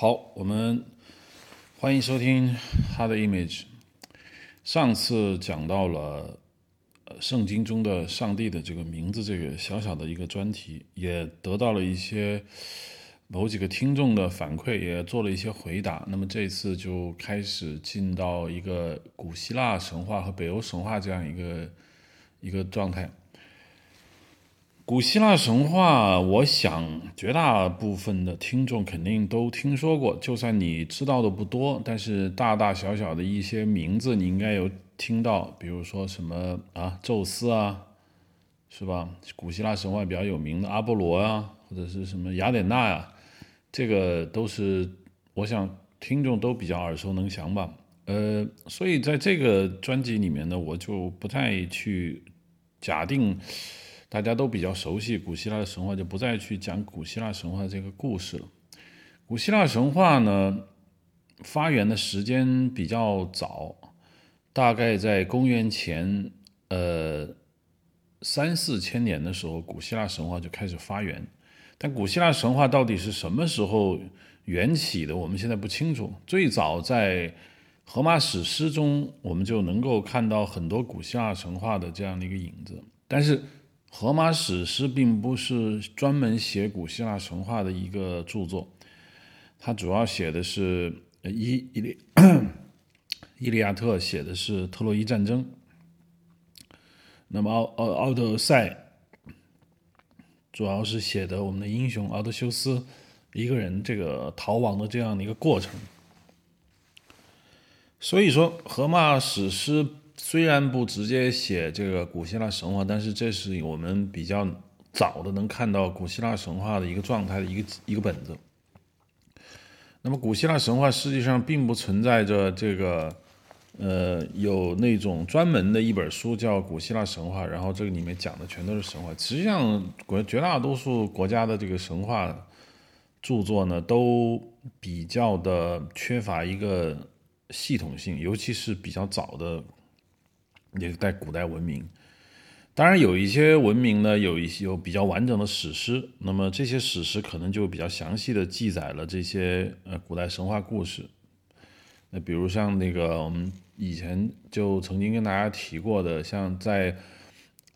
好，我们欢迎收听《他的 Image》。上次讲到了圣经中的上帝的这个名字，这个小小的一个专题，也得到了一些某几个听众的反馈，也做了一些回答。那么这次就开始进到一个古希腊神话和北欧神话这样一个一个状态。古希腊神话，我想绝大部分的听众肯定都听说过，就算你知道的不多，但是大大小小的一些名字你应该有听到，比如说什么啊，宙斯啊，是吧？古希腊神话比较有名的阿波罗啊，或者是什么雅典娜呀，这个都是我想听众都比较耳熟能详吧。呃，所以在这个专辑里面呢，我就不再去假定。大家都比较熟悉古希腊的神话，就不再去讲古希腊神话这个故事了。古希腊神话呢，发源的时间比较早，大概在公元前呃三四千年的时候，古希腊神话就开始发源。但古希腊神话到底是什么时候缘起的，我们现在不清楚。最早在荷马史诗中，我们就能够看到很多古希腊神话的这样的一个影子，但是。荷马史诗并不是专门写古希腊神话的一个著作，它主要写的是伊伊利 伊利亚特写的是特洛伊战争，那么奥奥奥德赛主要是写的我们的英雄奥德修斯一个人这个逃亡的这样的一个过程，所以说荷马史诗。虽然不直接写这个古希腊神话，但是这是我们比较早的能看到古希腊神话的一个状态的一个一个本子。那么古希腊神话实际上并不存在着这个，呃，有那种专门的一本书叫《古希腊神话》，然后这个里面讲的全都是神话。实际上，国绝大多数国家的这个神话著作呢，都比较的缺乏一个系统性，尤其是比较早的。也在古代文明，当然有一些文明呢，有一些有比较完整的史诗，那么这些史诗可能就比较详细的记载了这些呃古代神话故事。那比如像那个我们以前就曾经跟大家提过的，像在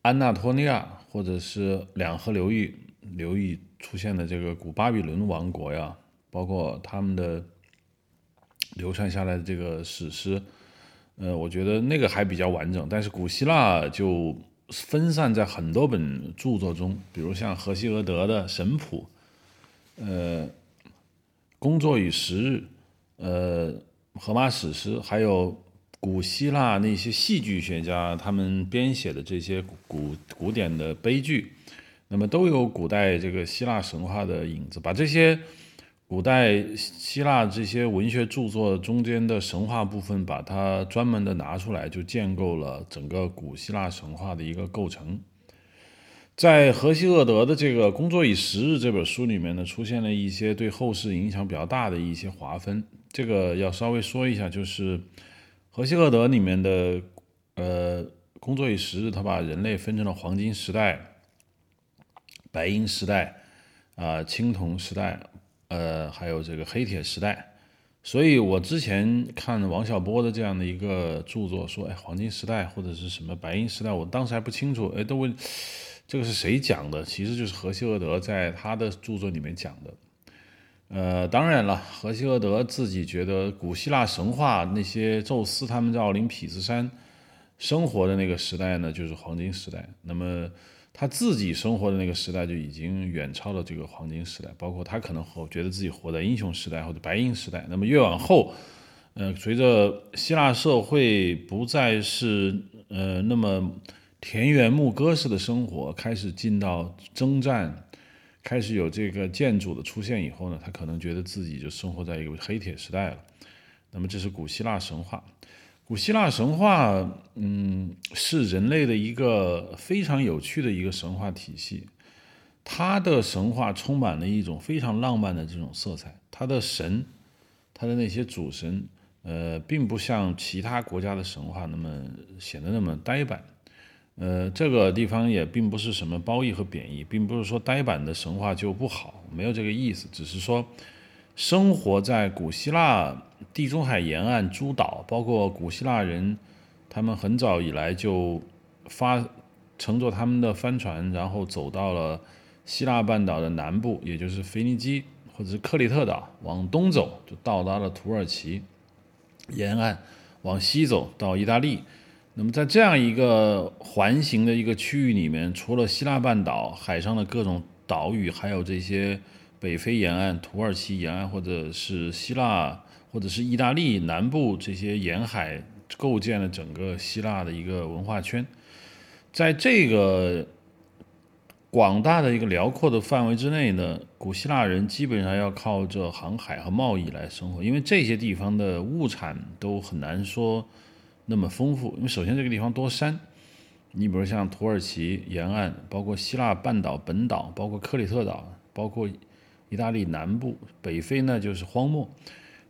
安纳托利亚或者是两河流域流域出现的这个古巴比伦王国呀，包括他们的流传下来的这个史诗。呃，我觉得那个还比较完整，但是古希腊就分散在很多本著作中，比如像荷西俄德的《神谱》，呃，《工作与时日》，呃，《荷马史诗》，还有古希腊那些戏剧学家他们编写的这些古古典的悲剧，那么都有古代这个希腊神话的影子，把这些。古代希腊这些文学著作中间的神话部分，把它专门的拿出来，就建构了整个古希腊神话的一个构成。在荷西厄德的这个《工作与时日》这本书里面呢，出现了一些对后世影响比较大的一些划分。这个要稍微说一下，就是荷西厄德里面的呃《工作与时日》，他把人类分成了黄金时代、白银时代、啊青铜时代。呃，还有这个黑铁时代，所以我之前看王小波的这样的一个著作，说哎，黄金时代或者是什么白银时代，我当时还不清楚，哎，都问这个是谁讲的？其实就是荷西厄德在他的著作里面讲的。呃，当然了，荷西厄德自己觉得古希腊神话那些宙斯他们在奥林匹斯山生活的那个时代呢，就是黄金时代。那么。他自己生活的那个时代就已经远超了这个黄金时代，包括他可能活觉得自己活在英雄时代或者白银时代。那么越往后，呃，随着希腊社会不再是呃那么田园牧歌式的生活，开始进到征战，开始有这个建筑的出现以后呢，他可能觉得自己就生活在一个黑铁时代了。那么这是古希腊神话。古希腊神话，嗯，是人类的一个非常有趣的一个神话体系。它的神话充满了一种非常浪漫的这种色彩。它的神，它的那些主神，呃，并不像其他国家的神话那么显得那么呆板。呃，这个地方也并不是什么褒义和贬义，并不是说呆板的神话就不好，没有这个意思，只是说生活在古希腊地中海沿岸诸岛，包括古希腊人，他们很早以来就发乘坐他们的帆船，然后走到了希腊半岛的南部，也就是腓尼基或者是克里特岛，往东走就到达了土耳其沿岸，往西走到意大利。那么在这样一个环形的一个区域里面，除了希腊半岛海上的各种岛屿，还有这些。北非沿岸、土耳其沿岸，或者是希腊，或者是意大利南部这些沿海，构建了整个希腊的一个文化圈。在这个广大的一个辽阔的范围之内呢，古希腊人基本上要靠着航海和贸易来生活，因为这些地方的物产都很难说那么丰富。因为首先这个地方多山，你比如像土耳其沿岸，包括希腊半岛本岛，包括克里特岛，包括。意大利南部、北非呢，就是荒漠。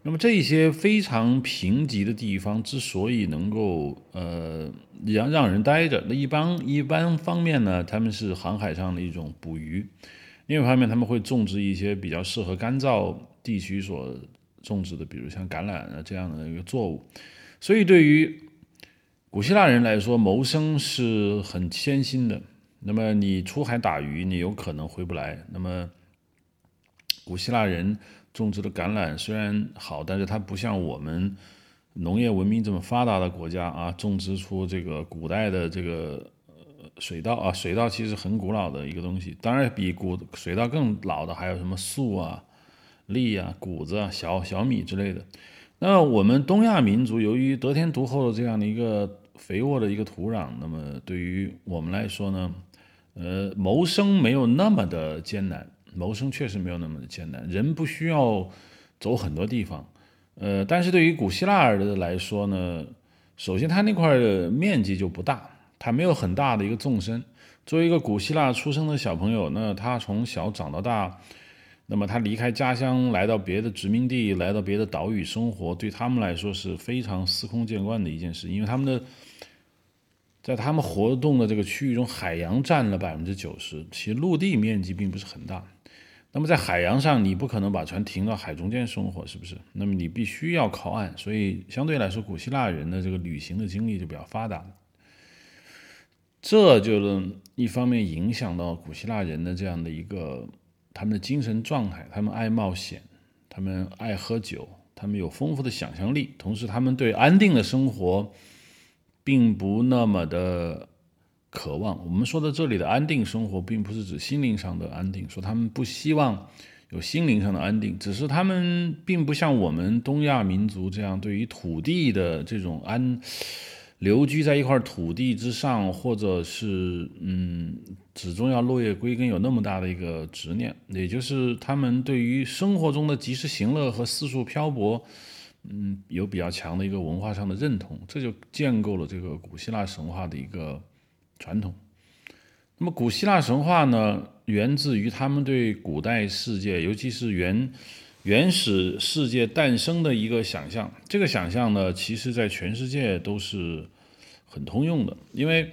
那么这些非常贫瘠的地方之所以能够呃让让人待着，那一般一般方面呢，他们是航海上的一种捕鱼；另一方面，他们会种植一些比较适合干燥地区所种植的，比如像橄榄啊这样的一个作物。所以，对于古希腊人来说，谋生是很艰辛的。那么你出海打鱼，你有可能回不来。那么古希腊人种植的橄榄虽然好，但是它不像我们农业文明这么发达的国家啊，种植出这个古代的这个水稻啊。水稻其实很古老的一个东西，当然比古水稻更老的还有什么粟啊、栗啊、谷子啊、小小米之类的。那我们东亚民族由于得天独厚的这样的一个肥沃的一个土壤，那么对于我们来说呢，呃，谋生没有那么的艰难。谋生确实没有那么的艰难，人不需要走很多地方，呃，但是对于古希腊人来说呢，首先他那块的面积就不大，他没有很大的一个纵深。作为一个古希腊出生的小朋友，那他从小长到大，那么他离开家乡来到别的殖民地，来到别的岛屿生活，对他们来说是非常司空见惯的一件事，因为他们的。在他们活动的这个区域中，海洋占了百分之九十，其陆地面积并不是很大。那么在海洋上，你不可能把船停到海中间生活，是不是？那么你必须要靠岸，所以相对来说，古希腊人的这个旅行的经历就比较发达。这就是一方面影响到古希腊人的这样的一个他们的精神状态，他们爱冒险，他们爱喝酒，他们有丰富的想象力，同时他们对安定的生活。并不那么的渴望。我们说的这里的安定生活，并不是指心灵上的安定，说他们不希望有心灵上的安定，只是他们并不像我们东亚民族这样对于土地的这种安留居在一块土地之上，或者是嗯，始终要落叶归根，有那么大的一个执念。也就是他们对于生活中的及时行乐和四处漂泊。嗯，有比较强的一个文化上的认同，这就建构了这个古希腊神话的一个传统。那么，古希腊神话呢，源自于他们对古代世界，尤其是原原始世界诞生的一个想象。这个想象呢，其实在全世界都是很通用的，因为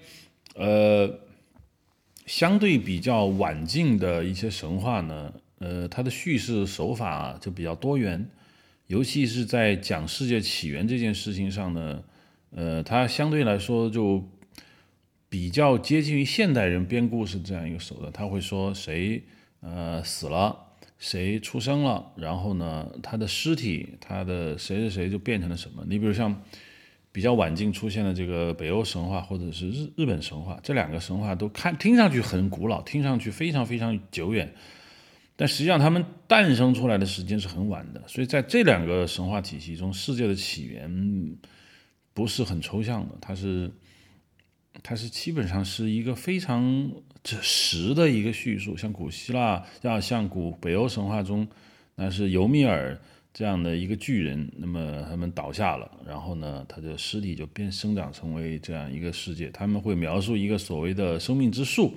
呃，相对比较晚近的一些神话呢，呃，它的叙事手法就比较多元。尤其是在讲世界起源这件事情上呢，呃，它相对来说就比较接近于现代人编故事这样一个手段。他会说谁呃死了，谁出生了，然后呢，他的尸体，他的谁谁谁就变成了什么。你比如像比较晚近出现的这个北欧神话或者是日日本神话，这两个神话都看听上去很古老，听上去非常非常久远。但实际上，他们诞生出来的时间是很晚的，所以在这两个神话体系中，世界的起源不是很抽象的，它是，它是基本上是一个非常实的一个叙述。像古希腊，要像古北欧神话中，那是尤米尔这样的一个巨人，那么他们倒下了，然后呢，他的尸体就变生长成为这样一个世界。他们会描述一个所谓的生命之树，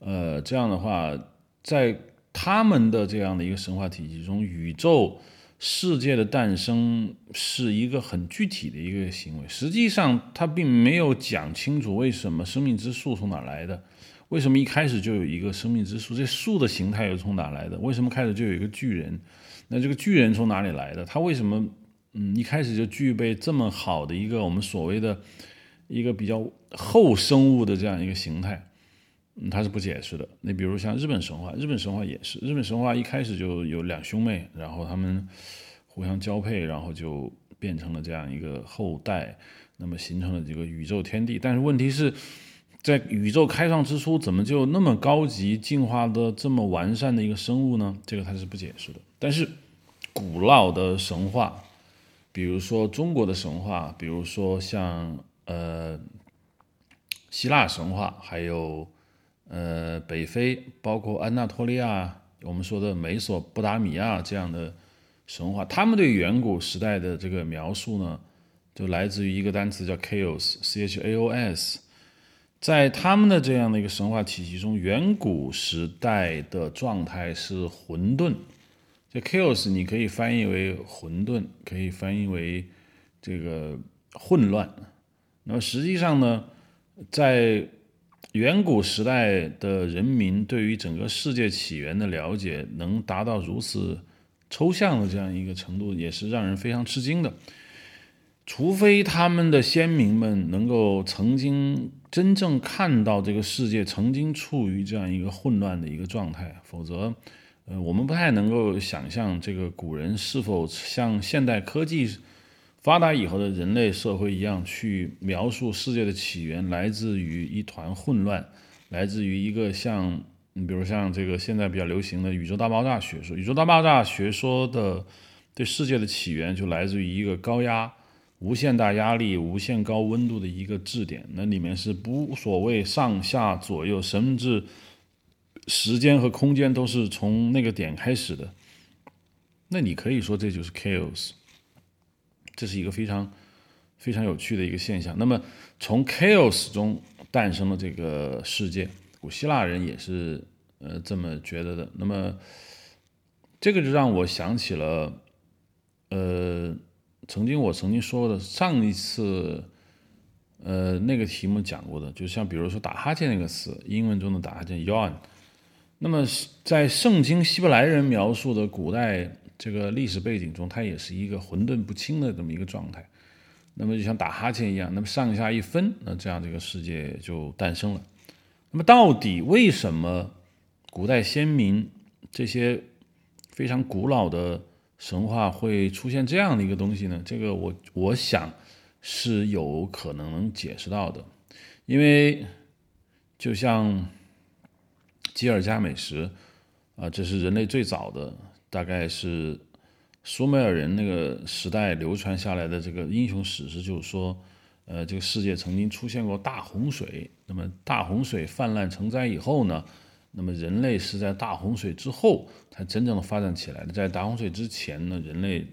呃，这样的话，在他们的这样的一个神话体系中，宇宙世界的诞生是一个很具体的一个行为。实际上，他并没有讲清楚为什么生命之树从哪来的，为什么一开始就有一个生命之树，这树的形态又从哪来的？为什么开始就有一个巨人？那这个巨人从哪里来的？他为什么嗯一开始就具备这么好的一个我们所谓的一个比较后生物的这样一个形态？嗯，他是不解释的。你比如像日本神话，日本神话也是，日本神话一开始就有两兄妹，然后他们互相交配，然后就变成了这样一个后代，那么形成了这个宇宙天地。但是问题是。在宇宙开创之初，怎么就那么高级、进化的这么完善的一个生物呢？这个它是不解释的。但是，古老的神话，比如说中国的神话，比如说像呃希腊神话，还有呃北非，包括安纳托利亚，我们说的美索不达米亚这样的神话，他们对远古时代的这个描述呢，就来自于一个单词叫 chaos，c h a o s。在他们的这样的一个神话体系中，远古时代的状态是混沌。这 chaos 你可以翻译为混沌，可以翻译为这个混乱。那么实际上呢，在远古时代的人民对于整个世界起源的了解，能达到如此抽象的这样一个程度，也是让人非常吃惊的。除非他们的先民们能够曾经。真正看到这个世界曾经处于这样一个混乱的一个状态，否则，呃，我们不太能够想象这个古人是否像现代科技发达以后的人类社会一样去描述世界的起源来自于一团混乱，来自于一个像，你比如像这个现在比较流行的宇宙大爆炸学说，宇宙大爆炸学说的对世界的起源就来自于一个高压。无限大压力、无限高温度的一个质点，那里面是不所谓上下左右，甚至时间和空间都是从那个点开始的。那你可以说这就是 chaos，这是一个非常非常有趣的一个现象。那么从 chaos 中诞生了这个世界，古希腊人也是呃这么觉得的。那么这个就让我想起了呃。曾经我曾经说的上一次，呃，那个题目讲过的，就像比如说打哈欠那个词，英文中的打哈欠 yawn。那么在圣经希伯来人描述的古代这个历史背景中，它也是一个混沌不清的这么一个状态。那么就像打哈欠一样，那么上下一分，那这样这个世界就诞生了。那么到底为什么古代先民这些非常古老的？神话会出现这样的一个东西呢？这个我我想是有可能能解释到的，因为就像吉尔加美什啊，这是人类最早的，大概是苏美尔人那个时代流传下来的这个英雄史诗，就是说，呃，这个世界曾经出现过大洪水，那么大洪水泛滥成灾以后呢？那么人类是在大洪水之后才真正的发展起来的，在大洪水之前呢，人类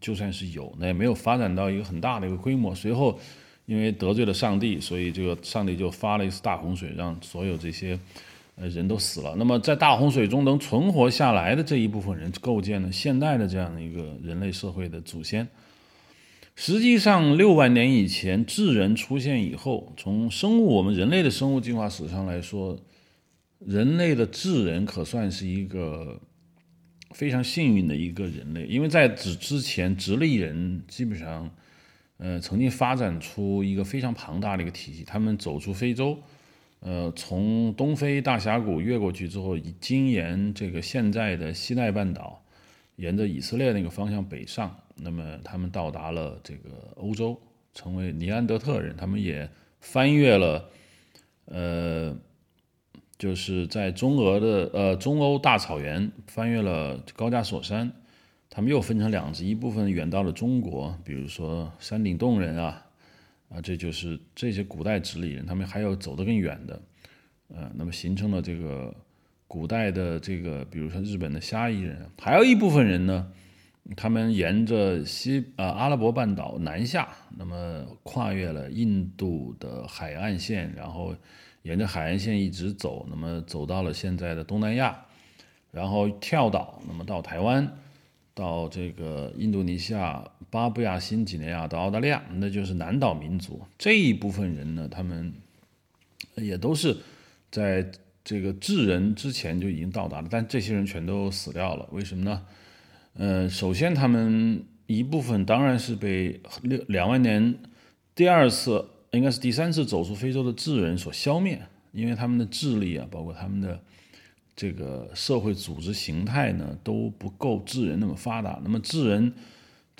就算是有，那也没有发展到一个很大的一个规模。随后因为得罪了上帝，所以这个上帝就发了一次大洪水，让所有这些呃人都死了。那么在大洪水中能存活下来的这一部分人，构建了现代的这样的一个人类社会的祖先。实际上，六万年以前智人出现以后，从生物我们人类的生物进化史上来说。人类的智人可算是一个非常幸运的一个人类，因为在此之前，直立人基本上，呃，曾经发展出一个非常庞大的一个体系。他们走出非洲，呃，从东非大峡谷越过去之后，经沿这个现在的西奈半岛，沿着以色列那个方向北上，那么他们到达了这个欧洲，成为尼安德特人。他们也翻越了，呃。就是在中俄的呃中欧大草原翻越了高加索山，他们又分成两支，一部分远到了中国，比如说山顶洞人啊，啊，这就是这些古代直立人，他们还有走得更远的，呃，那么形成了这个古代的这个，比如说日本的虾夷人，还有一部分人呢，他们沿着西呃阿拉伯半岛南下，那么跨越了印度的海岸线，然后。沿着海岸线一直走，那么走到了现在的东南亚，然后跳岛，那么到台湾，到这个印度尼西亚、巴布亚新几内亚，到澳大利亚，那就是南岛民族这一部分人呢，他们也都是在这个智人之前就已经到达了，但这些人全都死掉了，为什么呢？呃，首先他们一部分当然是被六两万年第二次，应该是第三次走出非洲的智人所消灭，因为他们的智力啊，包括他们的这个社会组织形态呢，都不够智人那么发达。那么智人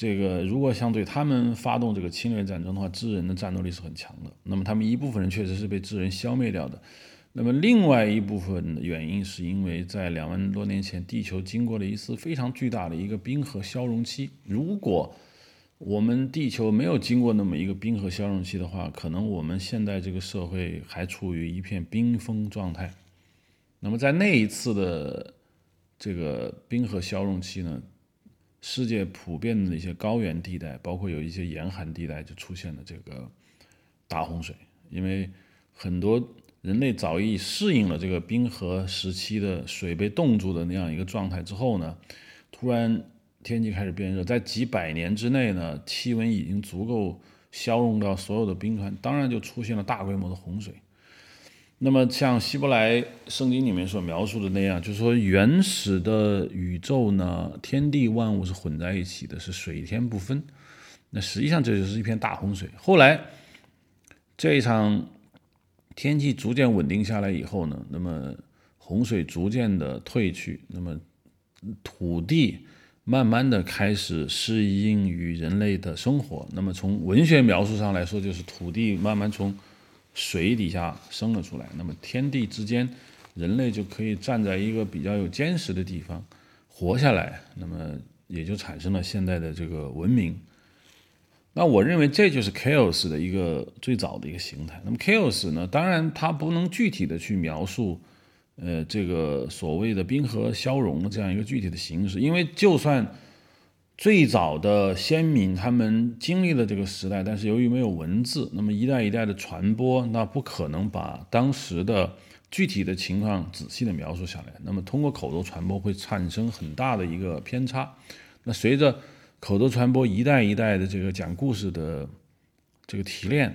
这个如果想对他们发动这个侵略战争的话，智人的战斗力是很强的。那么他们一部分人确实是被智人消灭掉的。那么另外一部分原因是因为在两万多年前，地球经过了一次非常巨大的一个冰河消融期。如果我们地球没有经过那么一个冰河消融期的话，可能我们现在这个社会还处于一片冰封状态。那么在那一次的这个冰河消融期呢，世界普遍的一些高原地带，包括有一些严寒地带，就出现了这个大洪水，因为很多。人类早已适应了这个冰河时期的水被冻住的那样一个状态之后呢，突然天气开始变热，在几百年之内呢，气温已经足够消融到所有的冰川，当然就出现了大规模的洪水。那么像希伯来圣经里面所描述的那样，就是说原始的宇宙呢，天地万物是混在一起的，是水天不分。那实际上这就是一片大洪水。后来这一场。天气逐渐稳定下来以后呢，那么洪水逐渐的退去，那么土地慢慢的开始适应于人类的生活。那么从文学描述上来说，就是土地慢慢从水底下生了出来。那么天地之间，人类就可以站在一个比较有坚实的地方活下来。那么也就产生了现在的这个文明。那我认为这就是 chaos 的一个最早的一个形态。那么 chaos 呢，当然它不能具体的去描述，呃，这个所谓的冰河消融的这样一个具体的形式，因为就算最早的先民他们经历了这个时代，但是由于没有文字，那么一代一代的传播，那不可能把当时的具体的情况仔细的描述下来。那么通过口头传播会产生很大的一个偏差。那随着口头传播一代一代的这个讲故事的这个提炼，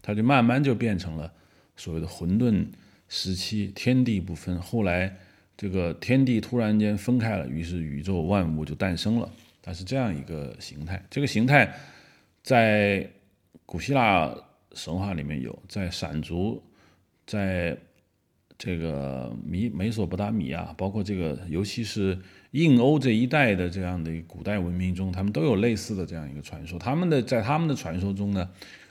它就慢慢就变成了所谓的混沌时期，天地不分。后来这个天地突然间分开了，于是宇宙万物就诞生了。它是这样一个形态。这个形态在古希腊神话里面有，在闪族，在这个米美索不达米亚，包括这个，尤其是。印欧这一带的这样的古代文明中，他们都有类似的这样一个传说。他们的在他们的传说中呢，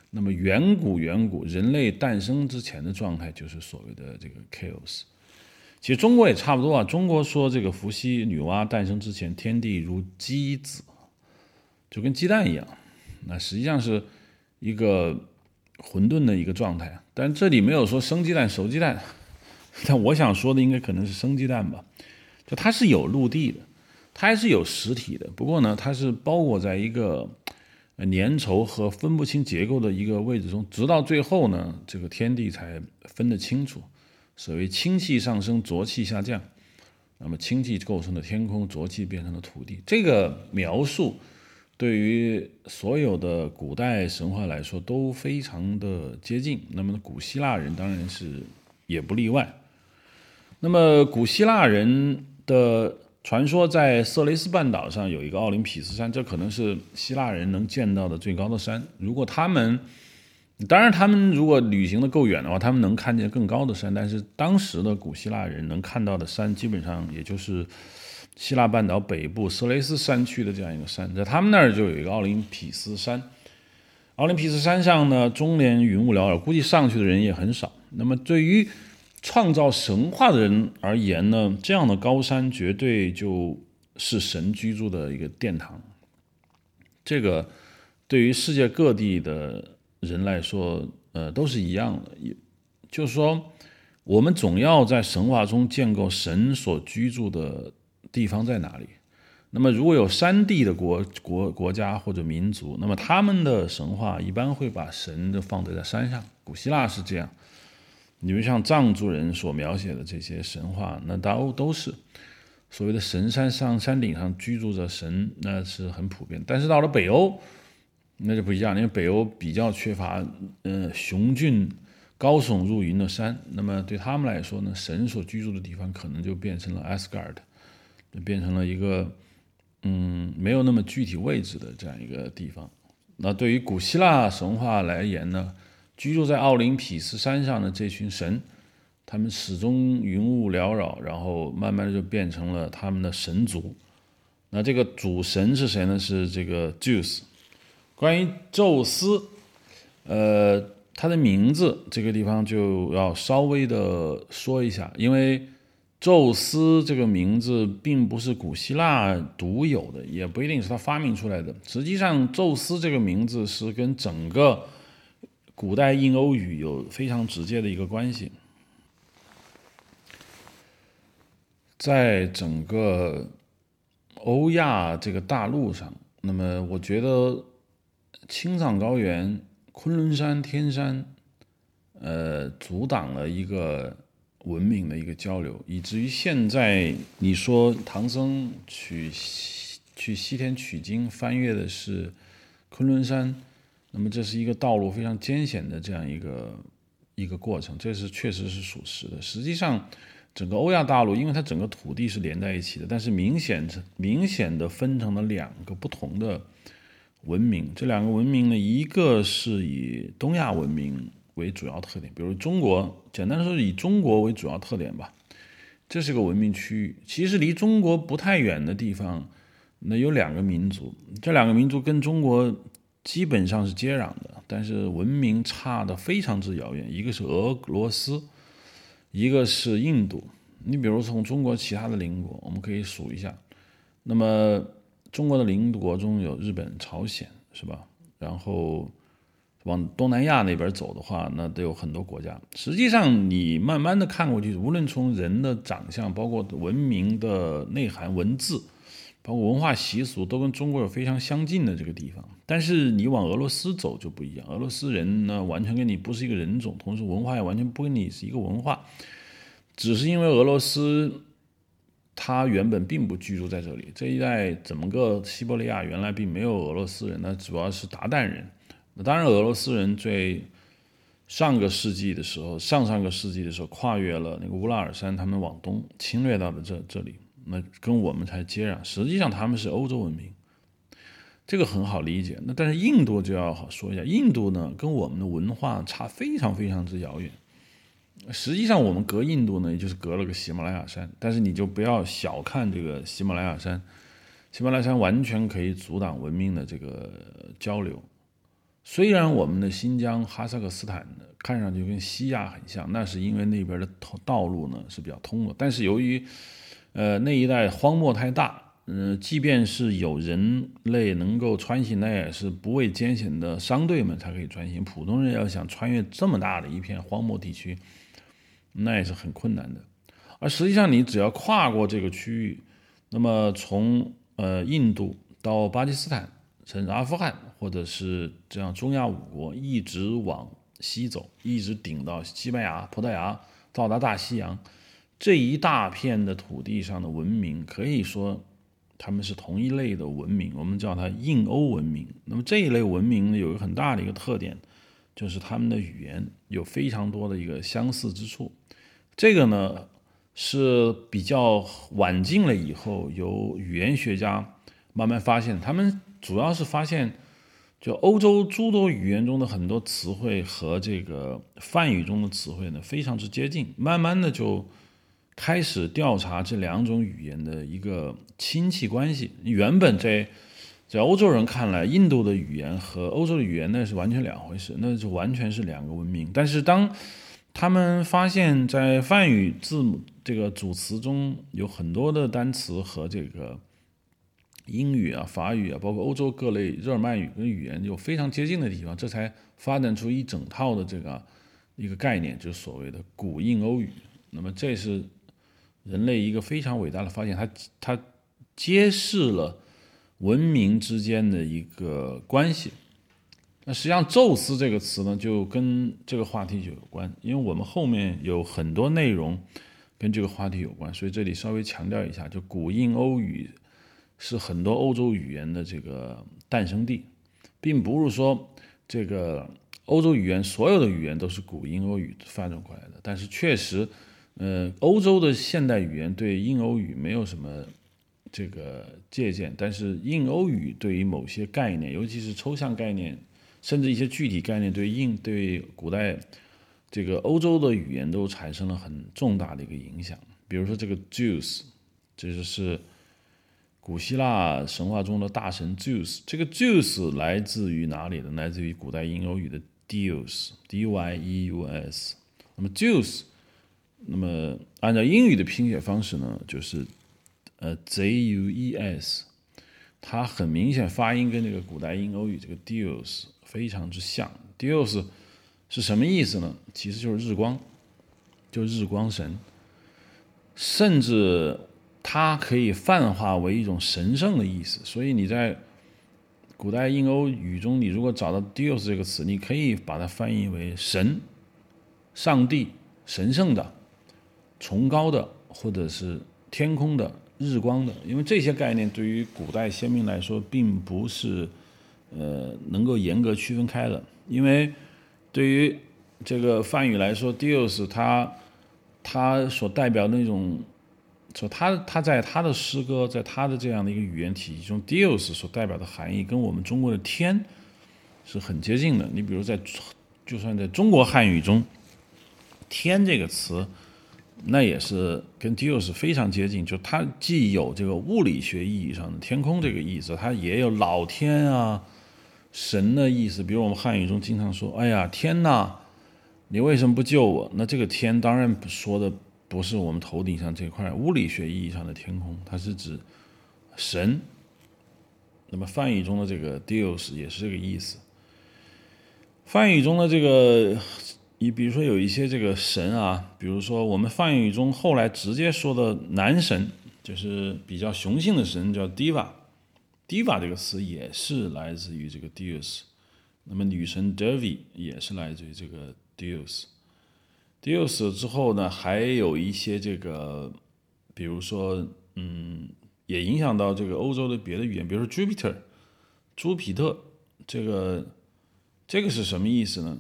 那么远古远古人类诞生之前的状态就是所谓的这个 chaos。其实中国也差不多啊。中国说这个伏羲女娲诞生之前，天地如鸡子，就跟鸡蛋一样。那实际上是一个混沌的一个状态。但这里没有说生鸡蛋熟鸡蛋，但我想说的应该可能是生鸡蛋吧。就它是有陆地的，它还是有实体的。不过呢，它是包裹在一个粘稠和分不清结构的一个位置中，直到最后呢，这个天地才分得清楚。所谓清气上升，浊气下降。那么清气构成的天空，浊气变成了土地。这个描述对于所有的古代神话来说都非常的接近。那么古希腊人当然是也不例外。那么古希腊人。的传说在色雷斯半岛上有一个奥林匹斯山，这可能是希腊人能见到的最高的山。如果他们，当然他们如果旅行的够远的话，他们能看见更高的山。但是当时的古希腊人能看到的山，基本上也就是希腊半岛北部色雷斯山区的这样一个山，在他们那儿就有一个奥林匹斯山。奥林匹斯山上呢，终年云雾缭绕，估计上去的人也很少。那么对于创造神话的人而言呢，这样的高山绝对就是神居住的一个殿堂。这个对于世界各地的人来说，呃，都是一样的。也就是说，我们总要在神话中建构神所居住的地方在哪里。那么，如果有山地的国国国家或者民族，那么他们的神话一般会把神就放在在山上。古希腊是这样。你们像藏族人所描写的这些神话，那都都是所谓的神山上山顶上居住着神，那是很普遍。但是到了北欧，那就不一样，因为北欧比较缺乏呃雄峻高耸入云的山，那么对他们来说呢，神所居住的地方可能就变成了 Asgard，变成了一个嗯，没有那么具体位置的这样一个地方。那对于古希腊神话来言呢，居住在奥林匹斯山上的这群神，他们始终云雾缭绕，然后慢慢的就变成了他们的神族。那这个主神是谁呢？是这个 Zeus。关于宙斯，呃，他的名字这个地方就要稍微的说一下，因为宙斯这个名字并不是古希腊独有的，也不一定是他发明出来的。实际上，宙斯这个名字是跟整个古代印欧语有非常直接的一个关系，在整个。欧亚这个大陆上，那么我觉得青藏高原、昆仑山、天山，呃，阻挡了一个文明的一个交流，以至于现在你说唐僧取去西天取经，翻越的是昆仑山，那么这是一个道路非常艰险的这样一个一个过程，这是确实是属实的。实际上。整个欧亚大陆，因为它整个土地是连在一起的，但是明显明显的分成了两个不同的文明。这两个文明呢，一个是以东亚文明为主要特点，比如中国，简单的说以中国为主要特点吧，这是个文明区域。其实离中国不太远的地方，那有两个民族，这两个民族跟中国基本上是接壤的，但是文明差的非常之遥远。一个是俄罗斯。一个是印度，你比如从中国其他的邻国，我们可以数一下。那么中国的邻国中有日本、朝鲜，是吧？然后往东南亚那边走的话，那得有很多国家。实际上，你慢慢的看过去，无论从人的长相，包括文明的内涵、文字，包括文化习俗，都跟中国有非常相近的这个地方。但是你往俄罗斯走就不一样，俄罗斯人呢，完全跟你不是一个人种，同时文化也完全不跟你是一个文化。只是因为俄罗斯，他原本并不居住在这里。这一带整个西伯利亚原来并没有俄罗斯人，那主要是鞑靼人。那当然，俄罗斯人最上个世纪的时候，上上个世纪的时候，跨越了那个乌拉尔山，他们往东侵略到了这这里，那跟我们才接壤。实际上他们是欧洲文明，这个很好理解。那但是印度就要好说一下，印度呢跟我们的文化差非常非常之遥远。实际上，我们隔印度呢，也就是隔了个喜马拉雅山。但是你就不要小看这个喜马拉雅山，喜马拉雅山完全可以阻挡文明的这个交流。虽然我们的新疆、哈萨克斯坦看上去跟西亚很像，那是因为那边的道路呢是比较通的。但是由于，呃，那一带荒漠太大，嗯，即便是有人类能够穿行，那也是不畏艰险的商队们才可以穿行。普通人要想穿越这么大的一片荒漠地区，那也是很困难的，而实际上你只要跨过这个区域，那么从呃印度到巴基斯坦，甚至阿富汗，或者是这样中亚五国，一直往西走，一直顶到西班牙、葡萄牙，到达大西洋，这一大片的土地上的文明，可以说他们是同一类的文明，我们叫它印欧文明。那么这一类文明呢，有一个很大的一个特点，就是他们的语言有非常多的一个相似之处。这个呢是比较晚近了以后，由语言学家慢慢发现，他们主要是发现，就欧洲诸多语言中的很多词汇和这个梵语中的词汇呢非常之接近，慢慢的就开始调查这两种语言的一个亲戚关系。原本在在欧洲人看来，印度的语言和欧洲的语言那是完全两回事，那就完全是两个文明。但是当他们发现，在梵语字母这个主词中有很多的单词和这个英语啊、法语啊，包括欧洲各类日耳曼语跟语言有非常接近的地方，这才发展出一整套的这个一个概念，就是所谓的古印欧语。那么，这是人类一个非常伟大的发现，它它揭示了文明之间的一个关系。那实际上，宙斯这个词呢，就跟这个话题就有关，因为我们后面有很多内容跟这个话题有关，所以这里稍微强调一下，就古印欧语是很多欧洲语言的这个诞生地，并不是说这个欧洲语言所有的语言都是古印欧语发展过来的，但是确实，呃，欧洲的现代语言对印欧语没有什么这个借鉴，但是印欧语对于某些概念，尤其是抽象概念，甚至一些具体概念，对印对古代这个欧洲的语言都产生了很重大的一个影响。比如说这个 Zeus，这就是古希腊神话中的大神 Zeus。这个 Zeus 来自于哪里呢？来自于古代印欧语的 Deus，D-Y-E-U-S。那么 Zeus，那么按照英语的拼写方式呢，就是呃 Z-U-E-S。它很明显发音跟这个古代印欧语这个 Deus 非常之像。Deus 是什么意思呢？其实就是日光，就日光神。甚至它可以泛化为一种神圣的意思，所以你在古代印欧语中，你如果找到 “deus” 这个词，你可以把它翻译为神、上帝、神圣的、崇高的，或者是天空的、日光的。因为这些概念对于古代先民来说，并不是呃能够严格区分开的，因为对于这个梵语来说，“deus” 它。他所代表的那种，说他他在他的诗歌，在他的这样的一个语言体系中，Deus 所代表的含义跟我们中国的天是很接近的。你比如在，就算在中国汉语中，天这个词，那也是跟 Deus 非常接近。就它既有这个物理学意义上的天空这个意思，它也有老天啊、神的意思。比如我们汉语中经常说：“哎呀，天呐！”你为什么不救我？那这个天当然说的不是我们头顶上这块物理学意义上的天空，它是指神。那么梵语中的这个 Deus 也是这个意思。梵语中的这个，你比如说有一些这个神啊，比如说我们梵语中后来直接说的男神，就是比较雄性的神叫 Diva。Diva 这个词也是来自于这个 Deus。那么女神 Devi 也是来自于这个。Deus，Deus 之后呢，还有一些这个，比如说，嗯，也影响到这个欧洲的别的语言，比如说 Jupiter，朱比特，这个，这个是什么意思呢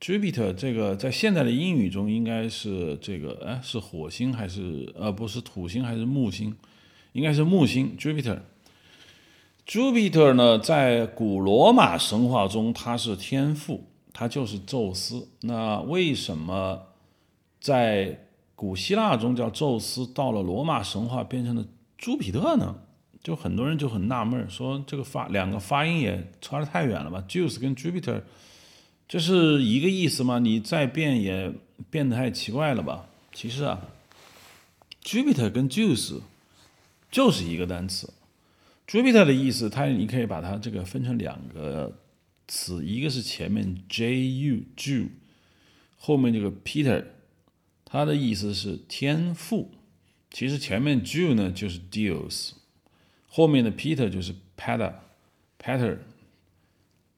？Jupiter 这个在现在的英语中应该是这个，哎，是火星还是呃，不是土星还是木星？应该是木星 Jupiter。Jupiter 呢，在古罗马神话中，它是天赋。他就是宙斯。那为什么在古希腊中叫宙斯，到了罗马神话变成了朱比特呢？就很多人就很纳闷，说这个发两个发音也差得太远了吧？Zeus 跟 Jupiter 这是一个意思吗？你再变也变得太奇怪了吧？其实啊，Jupiter 跟 Juice 就是一个单词。Jupiter 的意思，它你可以把它这个分成两个。词一个是前面 JU，Ju，后面这个 Peter，它的意思是天赋。其实前面 Ju 呢就是 Deus，后面的 Peter 就是 Pater，Pater，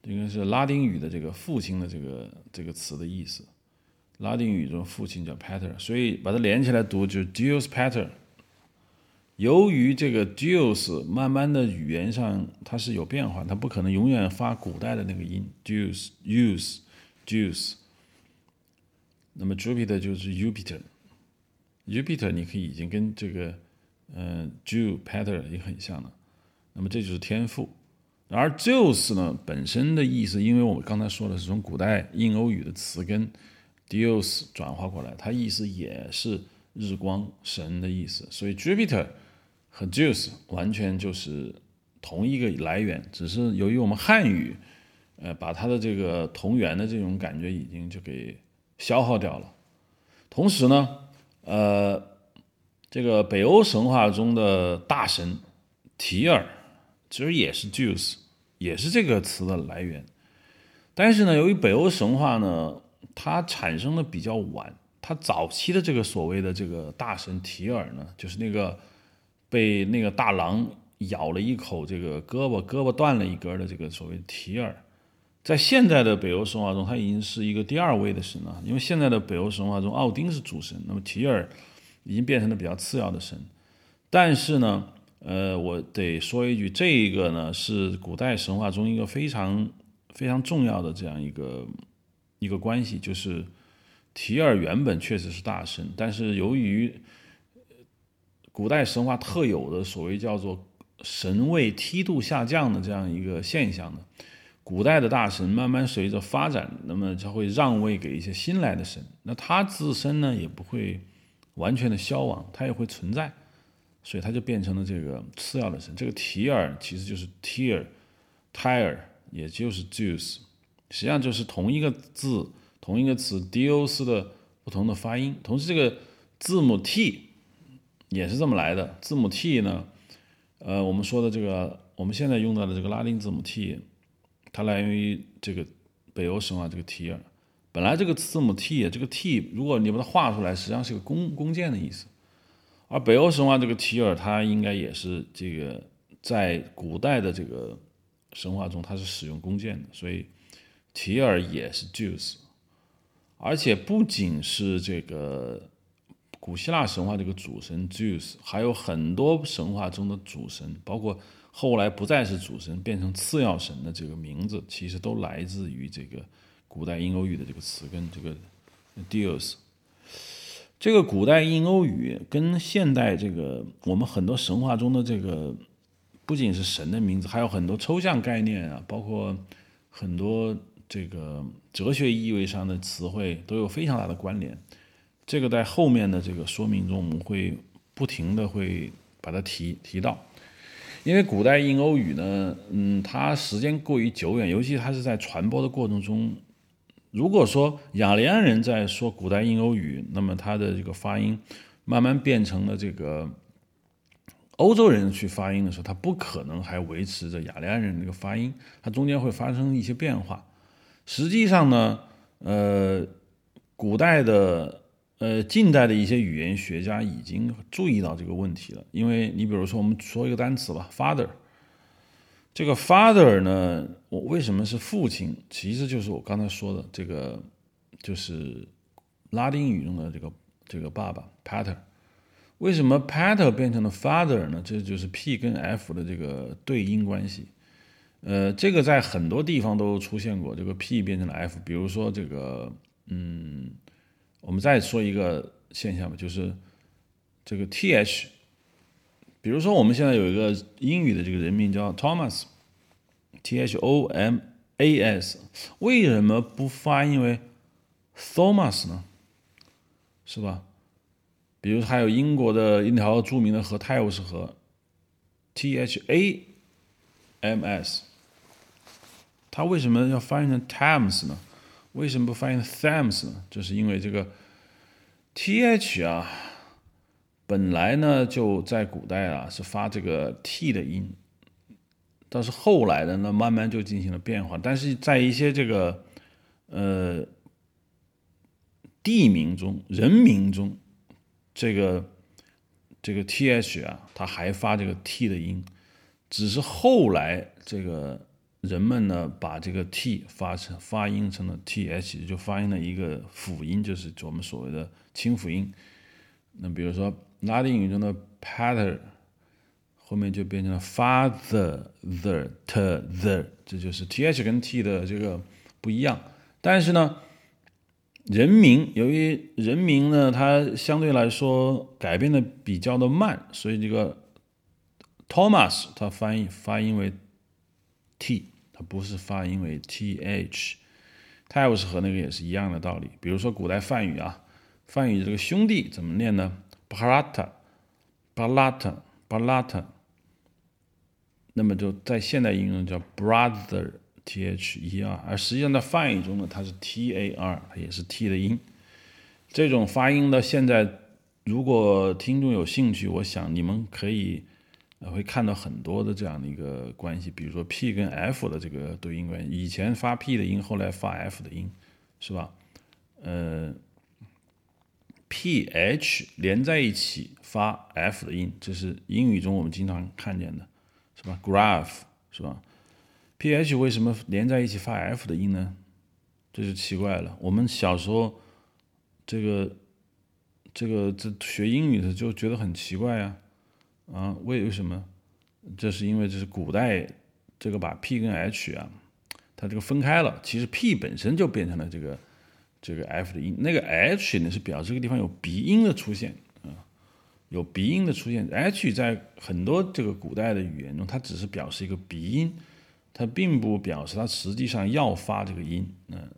应该是拉丁语的这个父亲的这个这个词的意思。拉丁语中父亲叫 Pater，所以把它连起来读就是 Deus Pater。由于这个 Deus 慢慢的语言上它是有变化，它不可能永远发古代的那个音 Deus use Deus。那么 Jupiter 就是 Jupiter，Jupiter 你可以已经跟这个嗯 Jupiter 也很像了。那么这就是天赋。而 Zeus 呢本身的意思，因为我们刚才说的是从古代印欧语的词根 Deus 转化过来，它意思也是日光神的意思，所以 Jupiter。和 Zeus 完全就是同一个来源，只是由于我们汉语，呃，把它的这个同源的这种感觉已经就给消耗掉了。同时呢，呃，这个北欧神话中的大神提尔，其实也是 Zeus，也是这个词的来源。但是呢，由于北欧神话呢，它产生的比较晚，它早期的这个所谓的这个大神提尔呢，就是那个。被那个大狼咬了一口，这个胳膊胳膊断了一根的这个所谓提尔，在现在的北欧神话中，他已经是一个第二位的神了。因为现在的北欧神话中，奥丁是主神，那么提尔已经变成了比较次要的神。但是呢，呃，我得说一句，这个呢是古代神话中一个非常非常重要的这样一个一个关系，就是提尔原本确实是大神，但是由于古代神话特有的所谓叫做神位梯度下降的这样一个现象呢，古代的大神慢慢随着发展，那么就会让位给一些新来的神，那他自身呢也不会完全的消亡，他也会存在，所以它就变成了这个次要的神。这个提尔其实就是 tear，tire，也就是 Zeus，实际上就是同一个字，同一个词 Dios 的不同的发音，同时这个字母 T。也是这么来的。字母 T 呢，呃，我们说的这个，我们现在用到的这个拉丁字母 T，它来源于这个北欧神话这个提尔。本来这个字母 T，这个 T，如果你把它画出来，实际上是个弓弓箭的意思。而北欧神话这个提尔，它应该也是这个在古代的这个神话中，它是使用弓箭的，所以提尔也是 Zeus。而且不仅是这个。古希腊神话这个主神 Zeus，还有很多神话中的主神，包括后来不再是主神变成次要神的这个名字，其实都来自于这个古代印欧语的这个词根这个 Dios。这个古代印欧语跟现代这个我们很多神话中的这个不仅是神的名字，还有很多抽象概念啊，包括很多这个哲学意味上的词汇都有非常大的关联。这个在后面的这个说明中，我们会不停的会把它提提到，因为古代印欧语呢，嗯，它时间过于久远，尤其它是在传播的过程中，如果说雅利安人在说古代印欧语，那么他的这个发音慢慢变成了这个欧洲人去发音的时候，他不可能还维持着雅利安人那个发音，它中间会发生一些变化。实际上呢，呃，古代的。呃，近代的一些语言学家已经注意到这个问题了，因为你比如说，我们说一个单词吧，father。这个 father 呢，我为什么是父亲？其实就是我刚才说的这个，就是拉丁语中的这个这个爸爸 pater。为什么 pater 变成了 father 呢？这就是 p 跟 f 的这个对应关系。呃，这个在很多地方都出现过，这个 p 变成了 f。比如说这个，嗯。我们再说一个现象吧，就是这个 T H，比如说我们现在有一个英语的这个人名叫 Thomas，T H O M A S，为什么不发音为 Thomas 呢？是吧？比如还有英国的一条著名的河泰晤士河，T H A M S，它为什么要翻译成 Thames 呢？为什么不翻译成 Thames 呢？就是因为这个 th 啊，本来呢就在古代啊是发这个 t 的音，但是后来的呢慢慢就进行了变化。但是在一些这个呃地名中、人名中，这个这个 th 啊，它还发这个 t 的音，只是后来这个。人们呢，把这个 t 发成发音成了 th，就发音了一个辅音，就是我们所谓的清辅音。那比如说拉丁语中的 pater，后面就变成了 father the t the，这就是 th 跟 t 的这个不一样。但是呢，人名由于人名呢，它相对来说改变的比较的慢，所以这个 Thomas 它翻译发音为。t，它不是发音为 th，泰晤士河那个也是一样的道理。比如说古代梵语啊，梵语这个兄弟怎么念呢 brat，brat，brat，那么就在现代应用叫 brother，t-h-e-r，而实际上在梵语中呢，它是 t-a-r，它也是 t 的音。这种发音呢，现在如果听众有兴趣，我想你们可以。会看到很多的这样的一个关系，比如说 P 跟 F 的这个对应关系，以前发 P 的音，后来发 F 的音，是吧？呃，P H 连在一起发 F 的音，这是英语中我们经常看见的，是吧？Graph 是吧？P H 为什么连在一起发 F 的音呢？这就奇怪了。我们小时候这个这个这学英语的就觉得很奇怪呀。啊，为为什么？这是因为这是古代这个把 P 跟 H 啊，它这个分开了。其实 P 本身就变成了这个这个 F 的音，那个 H 呢是表示这个地方有鼻音的出现啊。有鼻音的出现，h 在很多这个古代的语言中，它只是表示一个鼻音，它并不表示它实际上要发这个音。嗯，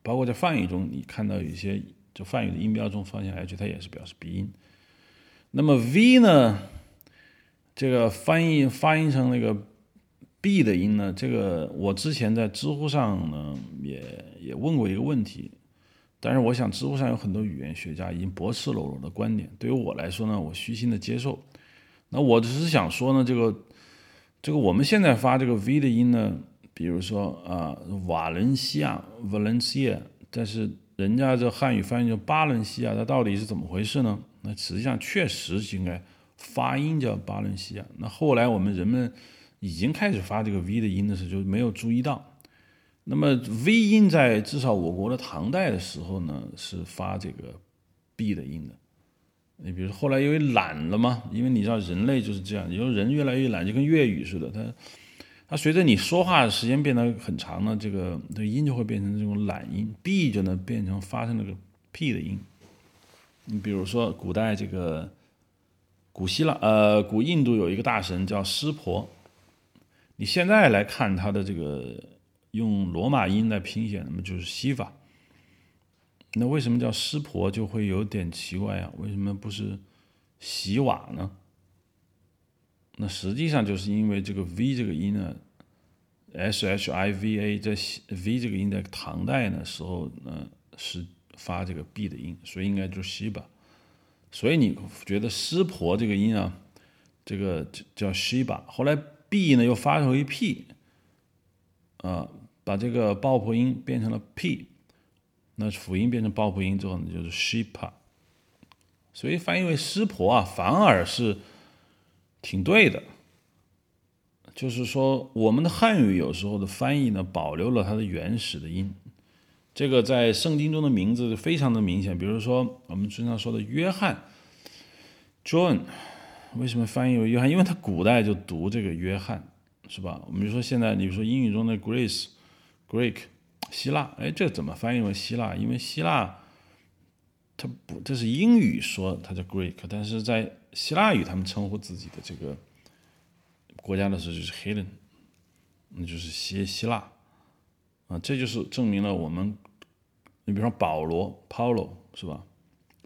包括在梵语中，你看到有一些就梵语的音标中发现 h，它也是表示鼻音。那么 v 呢，这个翻译发音成那个 b 的音呢，这个我之前在知乎上呢也也问过一个问题。但是我想，知乎上有很多语言学家已经驳斥了我的观点。对于我来说呢，我虚心的接受。那我只是想说呢，这个这个我们现在发这个 v 的音呢，比如说啊，瓦伦西亚 （Valencia），但是人家这汉语翻译叫巴伦西亚，它到底是怎么回事呢？那实际上确实应该发音叫巴伦西亚。那后来我们人们已经开始发这个 v 的音的时候，就没有注意到。那么 v 音在至少我国的唐代的时候呢，是发这个 b 的音的。你比如后来因为懒了嘛，因为你知道人类就是这样，以后人越来越懒，就跟粤语似的，它它随着你说话的时间变得很长呢，这个这音就会变成这种懒音，b 就能变成发生那个 p 的音。你比如说古代这个古希腊呃古印度有一个大神叫湿婆，你现在来看他的这个。用罗马音来拼写，那么就是西法。那为什么叫湿婆就会有点奇怪啊？为什么不是洗瓦呢？那实际上就是因为这个 v 这个音呢，s h i v a 在 v 这个音在唐代的时候呢是发这个 b 的音，所以应该就是西巴。所以你觉得湿婆这个音啊，这个叫西巴，后来 b 呢又发成 p，啊。把这个爆破音变成了 p，那辅音变成爆破音之后呢，就是 shipa，所以翻译为湿婆啊，反而是挺对的。就是说，我们的汉语有时候的翻译呢，保留了它的原始的音。这个在圣经中的名字非常的明显，比如说我们经常说的约翰，John，为什么翻译为约翰？因为他古代就读这个约翰，是吧？我们就说现在，你比如说英语中的 Grace。Greek，希腊，哎，这怎么翻译为希腊？因为希腊，它不，这是英语说它叫 Greek，但是在希腊语他们称呼自己的这个国家的时候就是 Helen，那就是希希腊，啊，这就是证明了我们，你比如说保罗 Paulo 是吧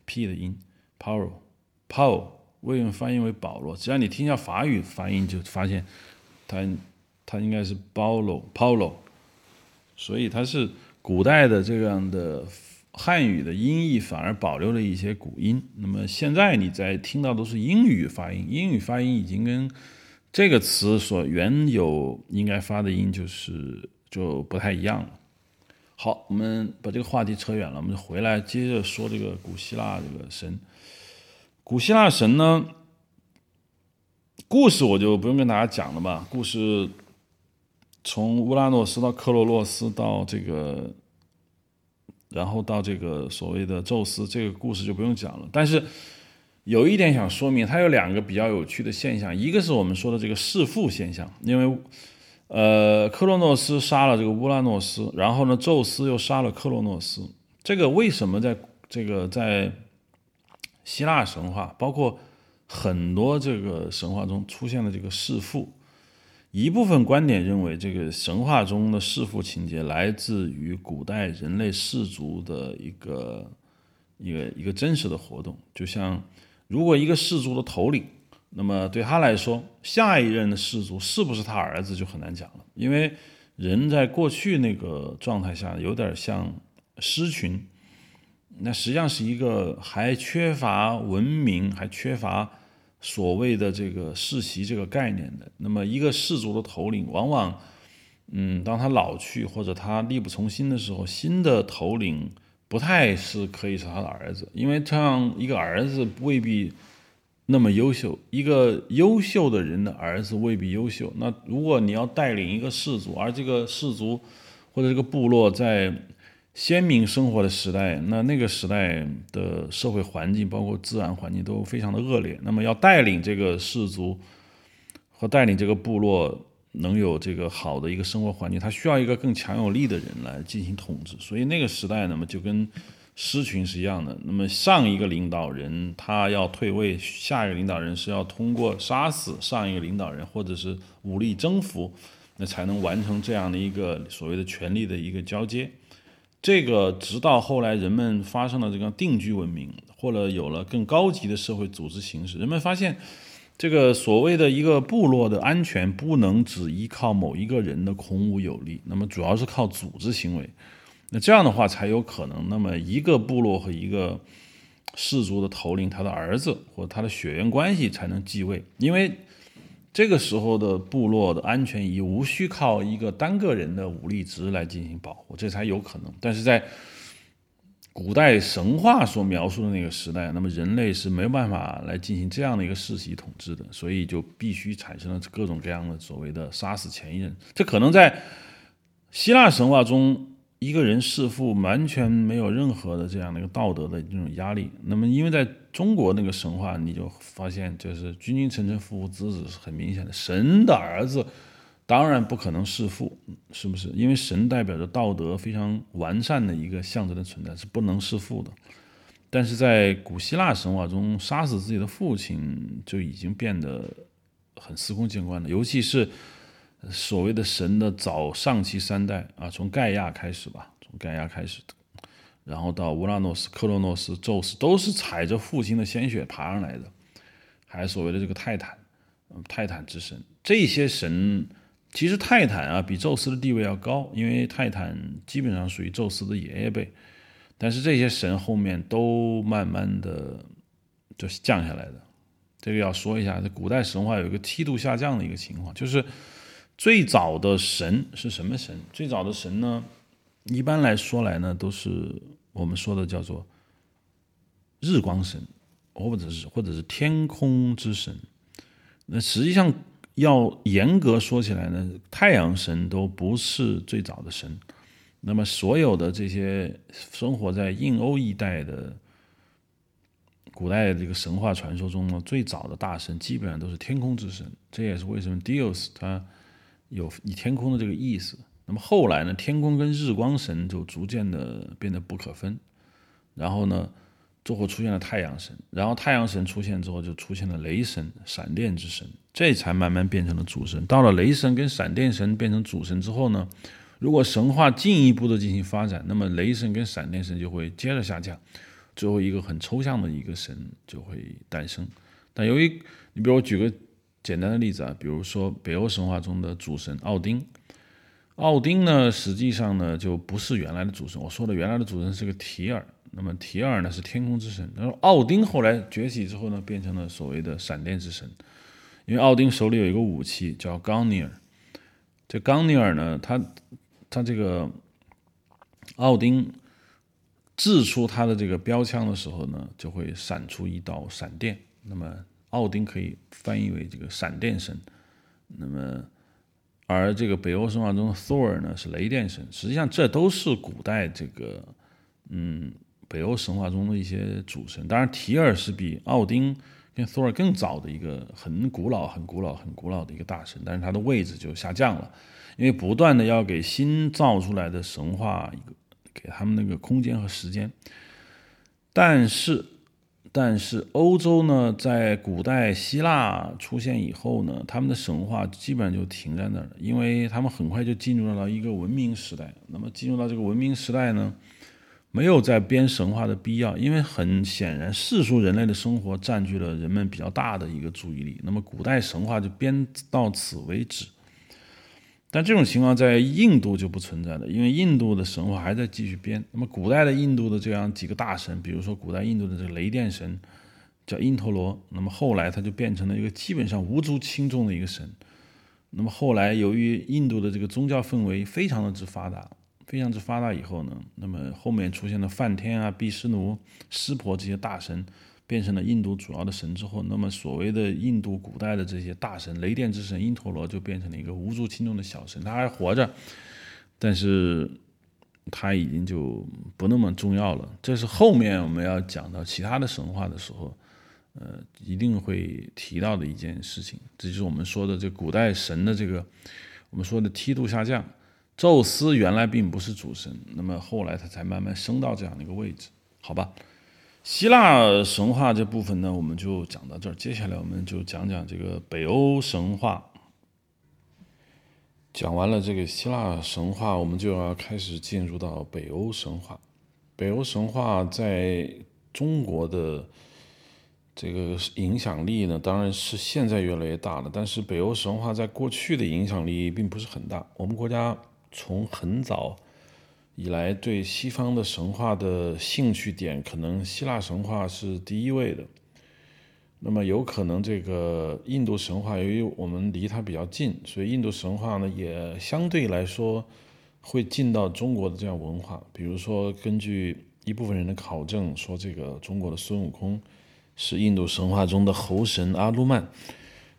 ？P 的音 Paulo，Paul 为什么翻译为保罗？只要你听一下法语发音，就发现它它应该是 Paulo，Paulo。所以它是古代的这样的汉语的音译，反而保留了一些古音。那么现在你在听到都是英语发音，英语发音已经跟这个词所原有应该发的音就是就不太一样了。好，我们把这个话题扯远了，我们就回来接着说这个古希腊这个神。古希腊神呢，故事我就不用跟大家讲了吧，故事。从乌拉诺斯到克洛洛斯到这个，然后到这个所谓的宙斯，这个故事就不用讲了。但是有一点想说明，它有两个比较有趣的现象，一个是我们说的这个弑父现象，因为呃，克洛诺斯杀了这个乌拉诺斯，然后呢，宙斯又杀了克洛诺斯。这个为什么在这个在希腊神话，包括很多这个神话中出现了这个弑父？一部分观点认为，这个神话中的弑父情节来自于古代人类氏族的一个一个一个真实的活动。就像，如果一个氏族的头领，那么对他来说，下一任的氏族是不是他儿子就很难讲了。因为人在过去那个状态下，有点像狮群，那实际上是一个还缺乏文明，还缺乏。所谓的这个世袭这个概念的，那么一个氏族的头领，往往，嗯，当他老去或者他力不从心的时候，新的头领不太是可以是他的儿子，因为这样一个儿子未必那么优秀，一个优秀的人的儿子未必优秀。那如果你要带领一个氏族，而这个氏族或者这个部落在先民生活的时代，那那个时代的社会环境，包括自然环境都非常的恶劣。那么要带领这个氏族和带领这个部落能有这个好的一个生活环境，他需要一个更强有力的人来进行统治。所以那个时代，那么就跟狮群是一样的。那么上一个领导人他要退位，下一个领导人是要通过杀死上一个领导人，或者是武力征服，那才能完成这样的一个所谓的权力的一个交接。这个直到后来人们发生了这个定居文明，或者有了更高级的社会组织形式，人们发现。这个所谓的一个部落的安全，不能只依靠某一个人的孔武有力，那么主要是靠组织行为。那这样的话才有可能，那么一个部落和一个氏族的头领，他的儿子或者他的血缘关系才能继位，因为这个时候的部落的安全已无需靠一个单个人的武力值来进行保护，这才有可能。但是在古代神话所描述的那个时代，那么人类是没有办法来进行这样的一个世袭统治的，所以就必须产生了各种各样的所谓的杀死前一任。这可能在希腊神话中，一个人弑父完全没有任何的这样的一个道德的这种压力。那么，因为在中国那个神话，你就发现就是君君臣臣父父子子是很明显的，神的儿子。当然不可能弑父，是不是？因为神代表着道德非常完善的一个象征的存在，是不能弑父的。但是在古希腊神话中，杀死自己的父亲就已经变得很司空见惯了。尤其是所谓的神的早上期三代啊，从盖亚开始吧，从盖亚开始，然后到乌拉诺斯、克洛诺斯、宙斯，都是踩着父亲的鲜血爬上来的。还所谓的这个泰坦，泰坦之神，这些神。其实泰坦啊比宙斯的地位要高，因为泰坦基本上属于宙斯的爷爷辈。但是这些神后面都慢慢的就降下来的。这个要说一下，在古代神话有一个梯度下降的一个情况，就是最早的神是什么神？最早的神呢，一般来说来呢，都是我们说的叫做日光神，或者是或者是天空之神。那实际上。要严格说起来呢，太阳神都不是最早的神。那么，所有的这些生活在印欧一带的古代这个神话传说中呢，最早的大神基本上都是天空之神。这也是为什么 Dios 他有以天空的这个意思。那么后来呢，天空跟日光神就逐渐的变得不可分。然后呢？最后出现了太阳神，然后太阳神出现之后，就出现了雷神、闪电之神，这才慢慢变成了主神。到了雷神跟闪电神变成主神之后呢，如果神话进一步的进行发展，那么雷神跟闪电神就会接着下降，最后一个很抽象的一个神就会诞生。但由于你比如我举个简单的例子啊，比如说北欧神话中的主神奥丁，奥丁呢实际上呢就不是原来的主神，我说的原来的主神是个提尔。那么提尔呢是天空之神，然后奥丁后来崛起之后呢，变成了所谓的闪电之神，因为奥丁手里有一个武器叫冈尼尔，这冈尼尔呢，他他这个奥丁掷出他的这个标枪的时候呢，就会闪出一道闪电，那么奥丁可以翻译为这个闪电神，那么而这个北欧神话中的 Thor 呢是雷电神，实际上这都是古代这个嗯。北欧神话中的一些主神，当然提尔是比奥丁跟 Thor 更早的一个很古老、很古老、很古老的一个大神，但是他的位置就下降了，因为不断的要给新造出来的神话一个给他们那个空间和时间。但是，但是欧洲呢，在古代希腊出现以后呢，他们的神话基本上就停在那儿了，因为他们很快就进入到一个文明时代。那么进入到这个文明时代呢？没有再编神话的必要，因为很显然世俗人类的生活占据了人们比较大的一个注意力。那么古代神话就编到此为止。但这种情况在印度就不存在了，因为印度的神话还在继续编。那么古代的印度的这样几个大神，比如说古代印度的这个雷电神叫因陀罗，那么后来他就变成了一个基本上无足轻重的一个神。那么后来由于印度的这个宗教氛围非常的之发达。非常之发达以后呢，那么后面出现了梵天啊、毗湿奴、湿婆这些大神，变成了印度主要的神之后，那么所谓的印度古代的这些大神，雷电之神因陀罗就变成了一个无足轻重的小神，他还活着，但是他已经就不那么重要了。这是后面我们要讲到其他的神话的时候，呃，一定会提到的一件事情。这就是我们说的这古代神的这个我们说的梯度下降。宙斯原来并不是主神，那么后来他才慢慢升到这样的一个位置。好吧。希腊神话这部分呢，我们就讲到这儿。接下来我们就讲讲这个北欧神话。讲完了这个希腊神话，我们就要开始进入到北欧神话。北欧神话在中国的这个影响力呢，当然是现在越来越大了。但是北欧神话在过去的影响力并不是很大。我们国家从很早以来对西方的神话的兴趣点，可能希腊神话是第一位的。那么有可能这个印度神话，由于我们离它比较近，所以印度神话呢也相对来说。会进到中国的这样文化，比如说，根据一部分人的考证说，这个中国的孙悟空是印度神话中的猴神阿鲁曼。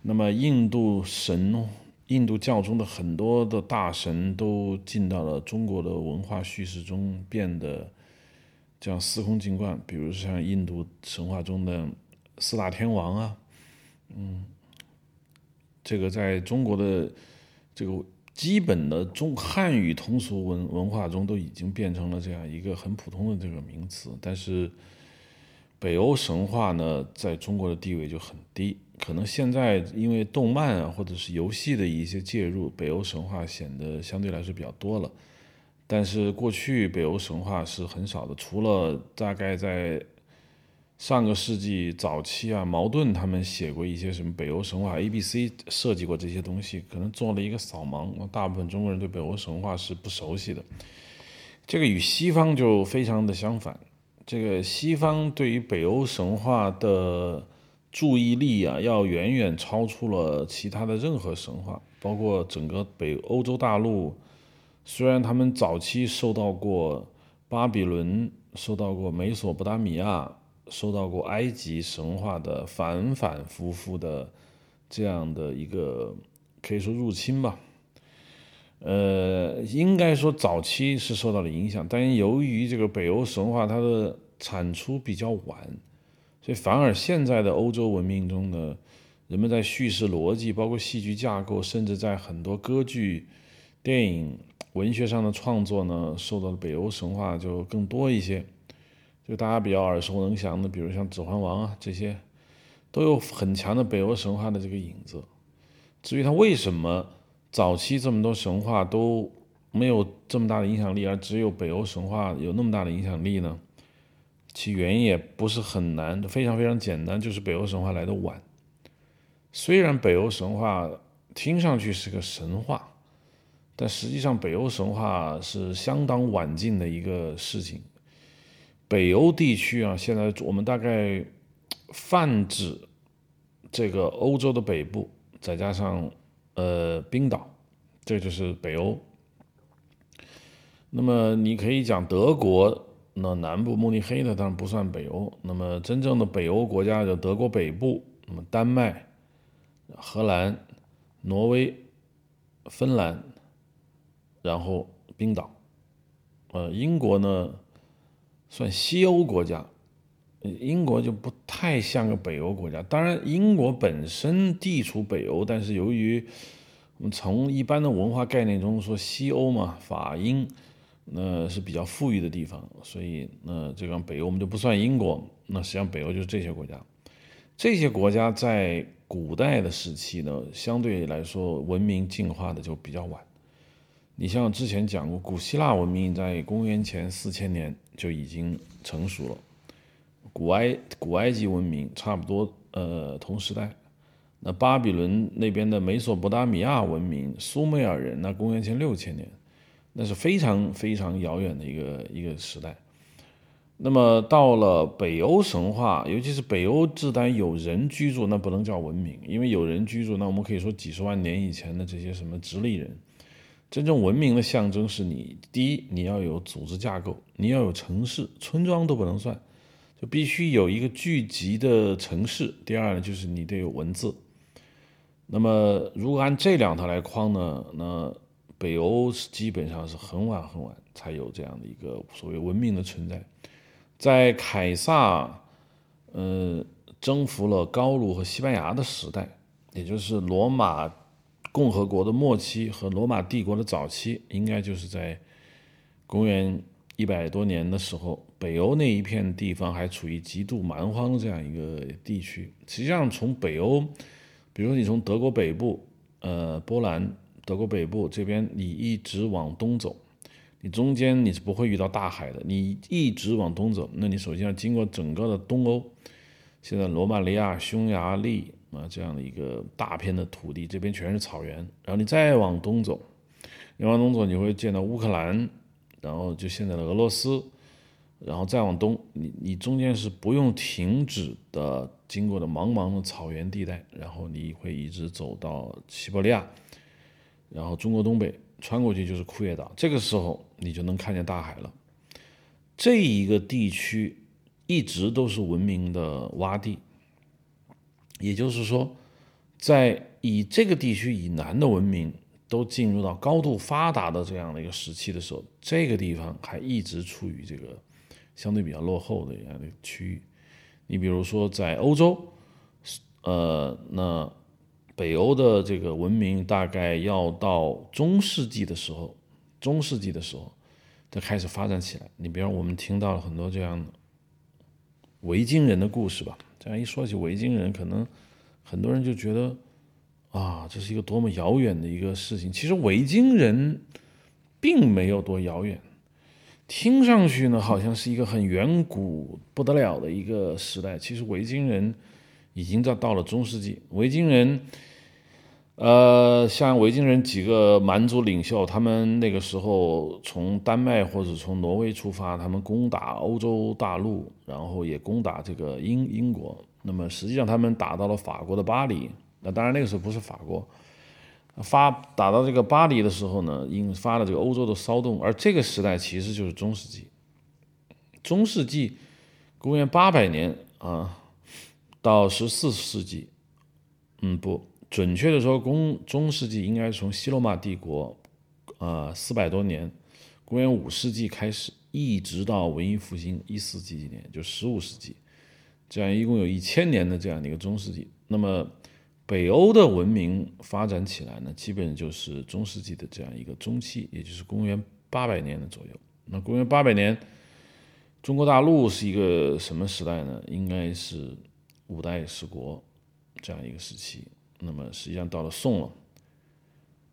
那么，印度神、印度教中的很多的大神都进到了中国的文化叙事中，变得这样司空见惯。比如像印度神话中的四大天王啊，嗯，这个在中国的这个。基本的中汉语通俗文文化中都已经变成了这样一个很普通的这个名词，但是北欧神话呢，在中国的地位就很低。可能现在因为动漫啊或者是游戏的一些介入，北欧神话显得相对来说比较多了。但是过去北欧神话是很少的，除了大概在。上个世纪早期啊，茅盾他们写过一些什么北欧神话 A B C，设计过这些东西，可能做了一个扫盲。大部分中国人对北欧神话是不熟悉的。这个与西方就非常的相反。这个西方对于北欧神话的注意力啊，要远远超出了其他的任何神话，包括整个北欧洲大陆。虽然他们早期受到过巴比伦，受到过美索不达米亚。受到过埃及神话的反反复复的这样的一个可以说入侵吧，呃，应该说早期是受到了影响，但由于这个北欧神话它的产出比较晚，所以反而现在的欧洲文明中呢，人们在叙事逻辑、包括戏剧架构，甚至在很多歌剧、电影、文学上的创作呢，受到了北欧神话就更多一些。就大家比较耳熟能详的，比如像《指环王》啊这些，都有很强的北欧神话的这个影子。至于它为什么早期这么多神话都没有这么大的影响力，而只有北欧神话有那么大的影响力呢？其原因也不是很难，非常非常简单，就是北欧神话来的晚。虽然北欧神话听上去是个神话，但实际上北欧神话是相当晚近的一个事情。北欧地区啊，现在我们大概泛指这个欧洲的北部，再加上呃冰岛，这就是北欧。那么你可以讲德国，那南部慕尼黑的当然不算北欧。那么真正的北欧国家就德国北部，那么丹麦、荷兰、挪威、芬兰，然后冰岛，呃，英国呢？算西欧国家，英国就不太像个北欧国家。当然，英国本身地处北欧，但是由于我们从一般的文化概念中说西欧嘛，法英那是比较富裕的地方，所以那这个北欧我们就不算英国。那实际上北欧就是这些国家。这些国家在古代的时期呢，相对来说文明进化的就比较晚。你像之前讲过，古希腊文明在公元前四千年就已经成熟了，古埃古埃及文明差不多呃同时代，那巴比伦那边的美索不达米亚文明，苏美尔人那公元前六千年，那是非常非常遥远的一个一个时代。那么到了北欧神话，尤其是北欧自然有人居住，那不能叫文明，因为有人居住，那我们可以说几十万年以前的这些什么直立人。真正文明的象征是你，第一，你要有组织架构，你要有城市、村庄都不能算，就必须有一个聚集的城市。第二呢，就是你得有文字。那么，如果按这两套来框呢，那北欧是基本上是很晚很晚才有这样的一个所谓文明的存在。在凯撒，呃，征服了高卢和西班牙的时代，也就是罗马。共和国的末期和罗马帝国的早期，应该就是在公元一百多年的时候，北欧那一片地方还处于极度蛮荒这样一个地区。实际上，从北欧，比如说你从德国北部，呃，波兰、德国北部这边，你一直往东走，你中间你是不会遇到大海的。你一直往东走，那你首先要经过整个的东欧，现在罗马尼亚、匈牙利啊这样的一个大片的土地，这边全是草原。然后你再往东走，你往东走，你会见到乌克兰。然后就现在的俄罗斯，然后再往东，你你中间是不用停止的，经过的茫茫的草原地带，然后你会一直走到西伯利亚，然后中国东北穿过去就是库页岛，这个时候你就能看见大海了。这一个地区一直都是文明的洼地，也就是说，在以这个地区以南的文明。都进入到高度发达的这样的一个时期的时候，这个地方还一直处于这个相对比较落后的这样的区域。你比如说在欧洲，呃，那北欧的这个文明大概要到中世纪的时候，中世纪的时候才开始发展起来。你比如我们听到了很多这样的维京人的故事吧？这样一说起维京人，可能很多人就觉得。啊，这是一个多么遥远的一个事情！其实维京人并没有多遥远，听上去呢好像是一个很远古不得了的一个时代。其实维京人已经在到了中世纪。维京人，呃，像维京人几个蛮族领袖，他们那个时候从丹麦或者从挪威出发，他们攻打欧洲大陆，然后也攻打这个英英国。那么实际上他们打到了法国的巴黎。那当然，那个时候不是法国发打到这个巴黎的时候呢，引发了这个欧洲的骚动。而这个时代其实就是中世纪。中世纪，公元八百年啊，到十四世纪，嗯，不准确的说，公中世纪应该是从西罗马帝国啊四百多年，公元五世纪开始，一直到文艺复兴一四几几年，就十五世纪，这样一共有一千年的这样的一个中世纪。那么。北欧的文明发展起来呢，基本就是中世纪的这样一个中期，也就是公元八百年的左右。那公元八百年，中国大陆是一个什么时代呢？应该是五代十国这样一个时期。那么实际上到了宋了。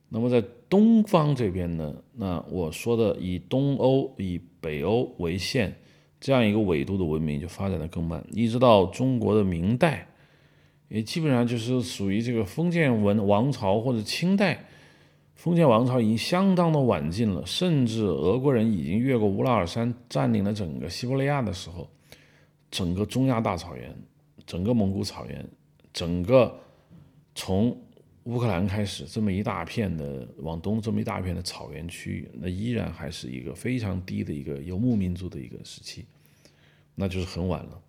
那么在东方这边呢，那我说的以东欧、以北欧为限这样一个纬度的文明就发展的更慢，一直到中国的明代。也基本上就是属于这个封建文王朝或者清代，封建王朝已经相当的晚近了，甚至俄国人已经越过乌拉尔山占领了整个西伯利亚的时候，整个中亚大草原、整个蒙古草原、整个从乌克兰开始这么一大片的往东这么一大片的草原区域，那依然还是一个非常低的一个游牧民族的一个时期，那就是很晚了，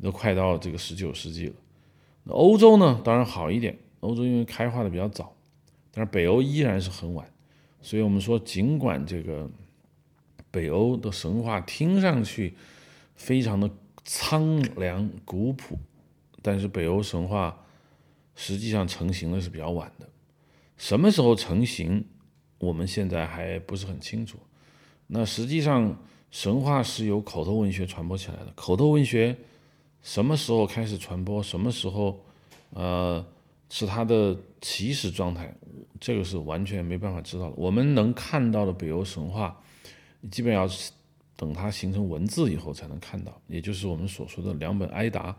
都快到这个十九世纪了。那欧洲呢，当然好一点。欧洲因为开化的比较早，但是北欧依然是很晚。所以我们说，尽管这个北欧的神话听上去非常的苍凉古朴，但是北欧神话实际上成型的是比较晚的。什么时候成型，我们现在还不是很清楚。那实际上，神话是由口头文学传播起来的。口头文学。什么时候开始传播？什么时候，呃，是它的起始状态？这个是完全没办法知道的。我们能看到的北欧神话，基本要等它形成文字以后才能看到，也就是我们所说的两本埃达。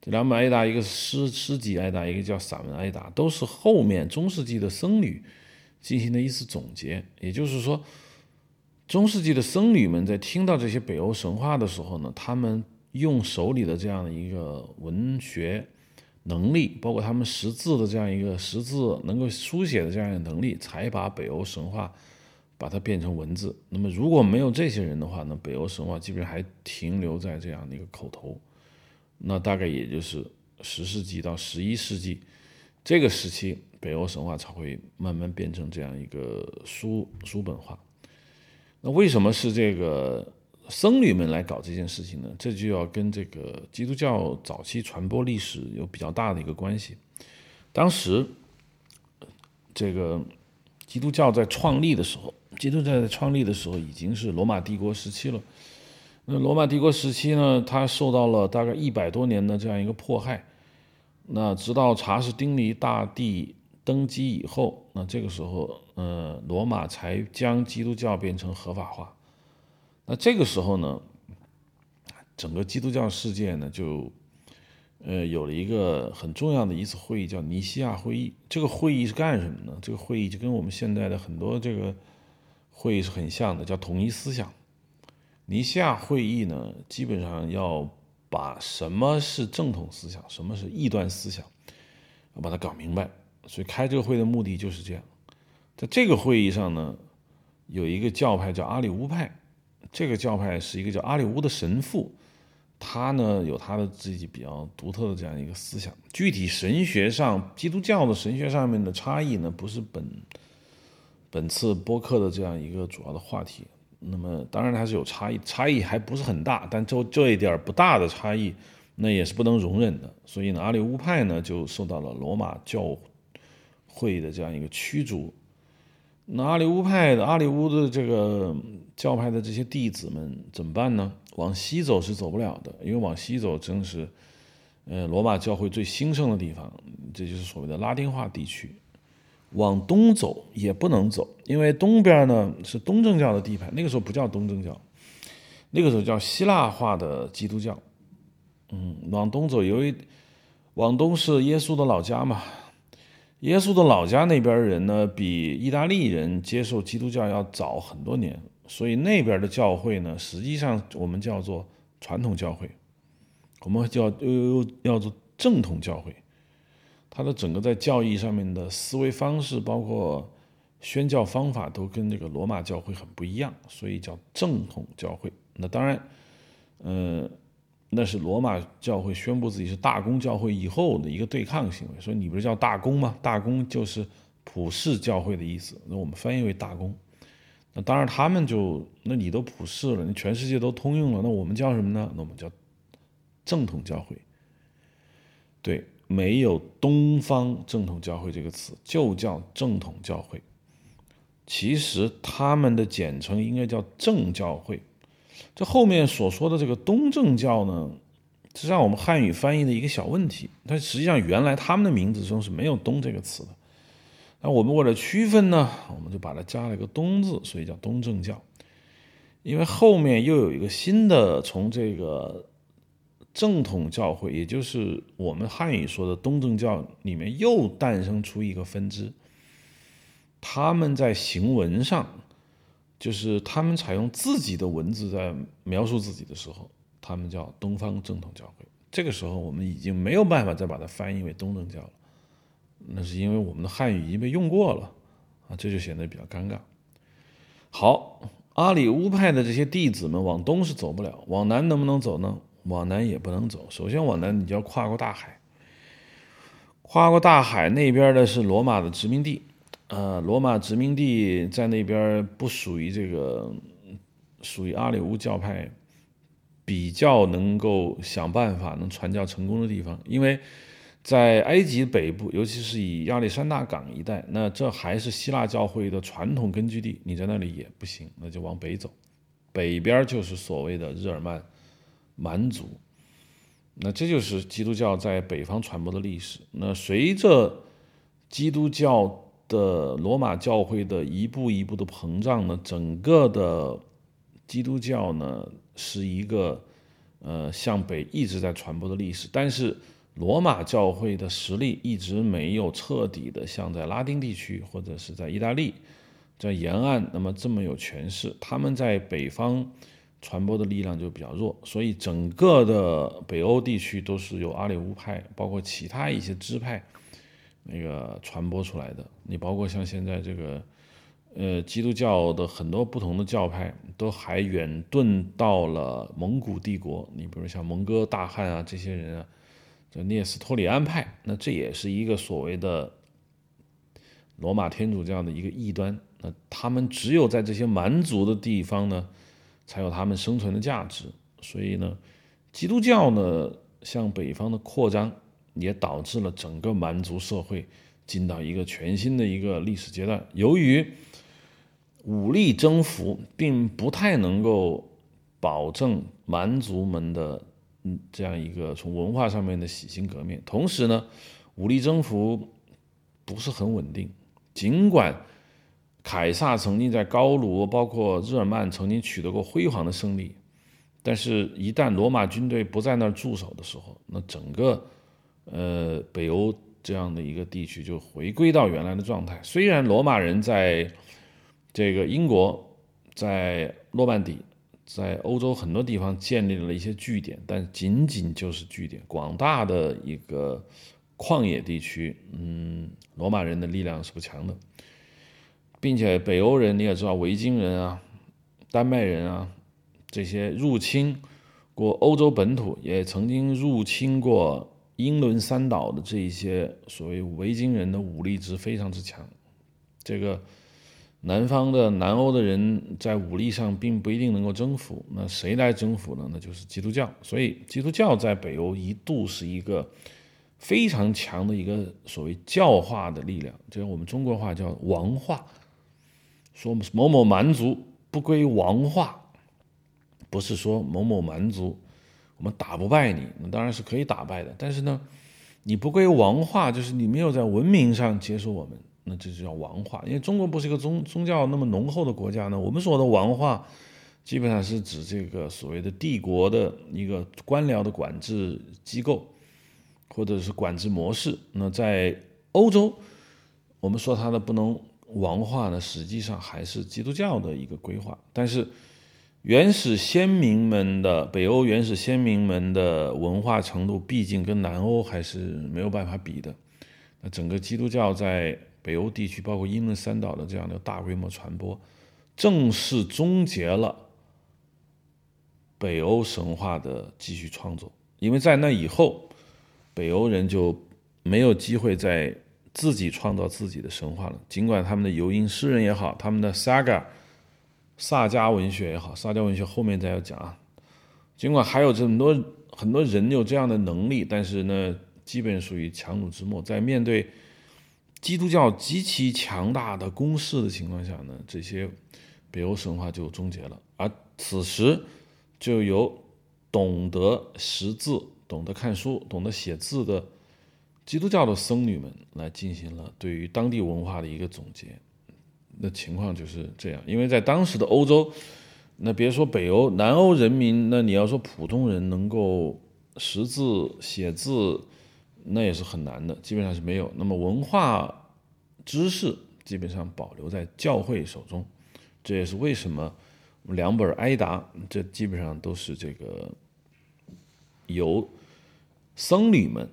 这两本埃达，一个是诗诗集埃达，一个叫散文埃达，都是后面中世纪的僧侣进行的一次总结。也就是说，中世纪的僧侣们在听到这些北欧神话的时候呢，他们。用手里的这样的一个文学能力，包括他们识字的这样一个识字能够书写的这样一个能力，才把北欧神话把它变成文字。那么如果没有这些人的话呢，北欧神话基本上还停留在这样的一个口头。那大概也就是十世纪到十一世纪这个时期，北欧神话才会慢慢变成这样一个书书本化。那为什么是这个？僧侣们来搞这件事情呢，这就要跟这个基督教早期传播历史有比较大的一个关系。当时，这个基督教在创立的时候，基督教在创立的时候已经是罗马帝国时期了。那罗马帝国时期呢，它受到了大概一百多年的这样一个迫害。那直到查士丁尼大帝登基以后，那这个时候，呃，罗马才将基督教变成合法化。那这个时候呢，整个基督教世界呢，就，呃，有了一个很重要的一次会议，叫尼西亚会议。这个会议是干什么呢？这个会议就跟我们现在的很多这个会议是很像的，叫统一思想。尼西亚会议呢，基本上要。把什么是正统思想，什么是异端思想，要把它搞明白。所以开这个会的目的就是这样。在这个会议上呢，有一个教派叫阿里乌派，这个教派是一个叫阿里乌的神父，他呢有他的自己比较独特的这样一个思想。具体神学上，基督教的神学上面的差异呢，不是本本次播客的这样一个主要的话题。那么当然还是有差异，差异还不是很大，但就这一点不大的差异，那也是不能容忍的。所以呢，阿里乌派呢就受到了罗马教会的这样一个驱逐。那阿里乌派的阿里乌的这个教派的这些弟子们怎么办呢？往西走是走不了的，因为往西走正是呃罗马教会最兴盛的地方，这就是所谓的拉丁化地区。往东走也不能走，因为东边呢是东正教的地盘。那个时候不叫东正教，那个时候叫希腊化的基督教。嗯，往东走，由于往东是耶稣的老家嘛，耶稣的老家那边人呢，比意大利人接受基督教要早很多年，所以那边的教会呢，实际上我们叫做传统教会，我们叫又又叫做正统教会。他的整个在教义上面的思维方式，包括宣教方法，都跟这个罗马教会很不一样，所以叫正统教会。那当然，嗯，那是罗马教会宣布自己是大公教会以后的一个对抗行为。所以你不是叫大公吗？大公就是普世教会的意思。那我们翻译为大公。那当然，他们就那你都普世了，你全世界都通用了，那我们叫什么呢？那我们叫正统教会。对。没有“东方正统教会”这个词，就叫正统教会。其实他们的简称应该叫正教会。这后面所说的这个东正教呢，是让我们汉语翻译的一个小问题。但实际上，原来他们的名字中是没有“东”这个词的。那我们为了区分呢，我们就把它加了一个“东”字，所以叫东正教。因为后面又有一个新的从这个。正统教会，也就是我们汉语说的东正教里面，又诞生出一个分支。他们在行文上，就是他们采用自己的文字在描述自己的时候，他们叫东方正统教会。这个时候，我们已经没有办法再把它翻译为东正教了，那是因为我们的汉语已经被用过了啊，这就显得比较尴尬。好，阿里乌派的这些弟子们往东是走不了，往南能不能走呢？往南也不能走。首先，往南你就要跨过大海。跨过大海那边的是罗马的殖民地，呃，罗马殖民地在那边不属于这个，属于阿里乌教派比较能够想办法能传教成功的地方。因为在埃及北部，尤其是以亚历山大港一带，那这还是希腊教会的传统根据地，你在那里也不行，那就往北走。北边就是所谓的日耳曼。蛮族，那这就是基督教在北方传播的历史。那随着基督教的罗马教会的一步一步的膨胀呢，整个的基督教呢是一个呃向北一直在传播的历史。但是罗马教会的实力一直没有彻底的像在拉丁地区或者是在意大利在沿岸那么这么有权势。他们在北方。传播的力量就比较弱，所以整个的北欧地区都是由阿里乌派，包括其他一些支派，那个传播出来的。你包括像现在这个，呃，基督教的很多不同的教派都还远遁到了蒙古帝国。你比如像蒙哥大汗啊这些人啊，叫聂斯托里安派，那这也是一个所谓的罗马天主教的一个异端。那他们只有在这些蛮族的地方呢。才有他们生存的价值，所以呢，基督教呢向北方的扩张，也导致了整个蛮族社会进到一个全新的一个历史阶段。由于武力征服并不太能够保证蛮族们的嗯这样一个从文化上面的洗心革面。同时呢，武力征服不是很稳定。尽管凯撒曾经在高卢，包括日耳曼曾经取得过辉煌的胜利，但是，一旦罗马军队不在那儿驻守的时候，那整个呃北欧这样的一个地区就回归到原来的状态。虽然罗马人在这个英国、在诺曼底、在欧洲很多地方建立了一些据点，但仅仅就是据点，广大的一个旷野地区，嗯，罗马人的力量是不强的，并且北欧人你也知道，维京人啊、丹麦人啊这些入侵过欧洲本土，也曾经入侵过英伦三岛的这一些所谓维京人的武力值非常之强，这个。南方的南欧的人在武力上并不一定能够征服，那谁来征服呢？那就是基督教。所以基督教在北欧一度是一个非常强的一个所谓教化的力量，就我们中国话叫王化。说某某蛮族不归王化，不是说某某蛮族我们打不败你，那当然是可以打败的。但是呢，你不归王化，就是你没有在文明上接受我们。那这就叫王化，因为中国不是一个宗宗教那么浓厚的国家呢。我们说的王化，基本上是指这个所谓的帝国的一个官僚的管制机构，或者是管制模式。那在欧洲，我们说它的不能王化呢，实际上还是基督教的一个规划。但是原始先民们的北欧原始先民们的文化程度，毕竟跟南欧还是没有办法比的。那整个基督教在北欧地区，包括英伦三岛的这样的大规模传播，正式终结了北欧神话的继续创作。因为在那以后，北欧人就没有机会再自己创造自己的神话了。尽管他们的游吟诗人也好，他们的 saga 萨迦文学也好，萨迦文学后面再要讲啊。尽管还有这么多很多人有这样的能力，但是呢，基本属于强弩之末，在面对。基督教极其强大的攻势的情况下呢，这些北欧神话就终结了。而此时，就由懂得识字、懂得看书、懂得写字的基督教的僧侣们来进行了对于当地文化的一个总结。那情况就是这样，因为在当时的欧洲，那别说北欧、南欧人民，那你要说普通人能够识字写字。那也是很难的，基本上是没有。那么文化知识基本上保留在教会手中，这也是为什么两本埃达这基本上都是这个由僧侣们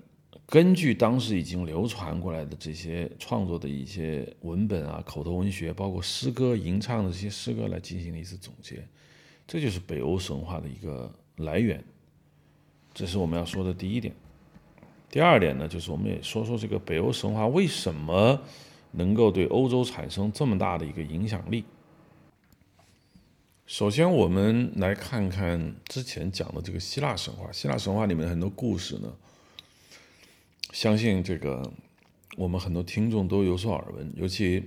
根据当时已经流传过来的这些创作的一些文本啊、口头文学，包括诗歌吟唱的这些诗歌来进行了一次总结。这就是北欧神话的一个来源，这是我们要说的第一点。第二点呢，就是我们也说说这个北欧神话为什么能够对欧洲产生这么大的一个影响力。首先，我们来看看之前讲的这个希腊神话。希腊神话里面很多故事呢，相信这个我们很多听众都有所耳闻。尤其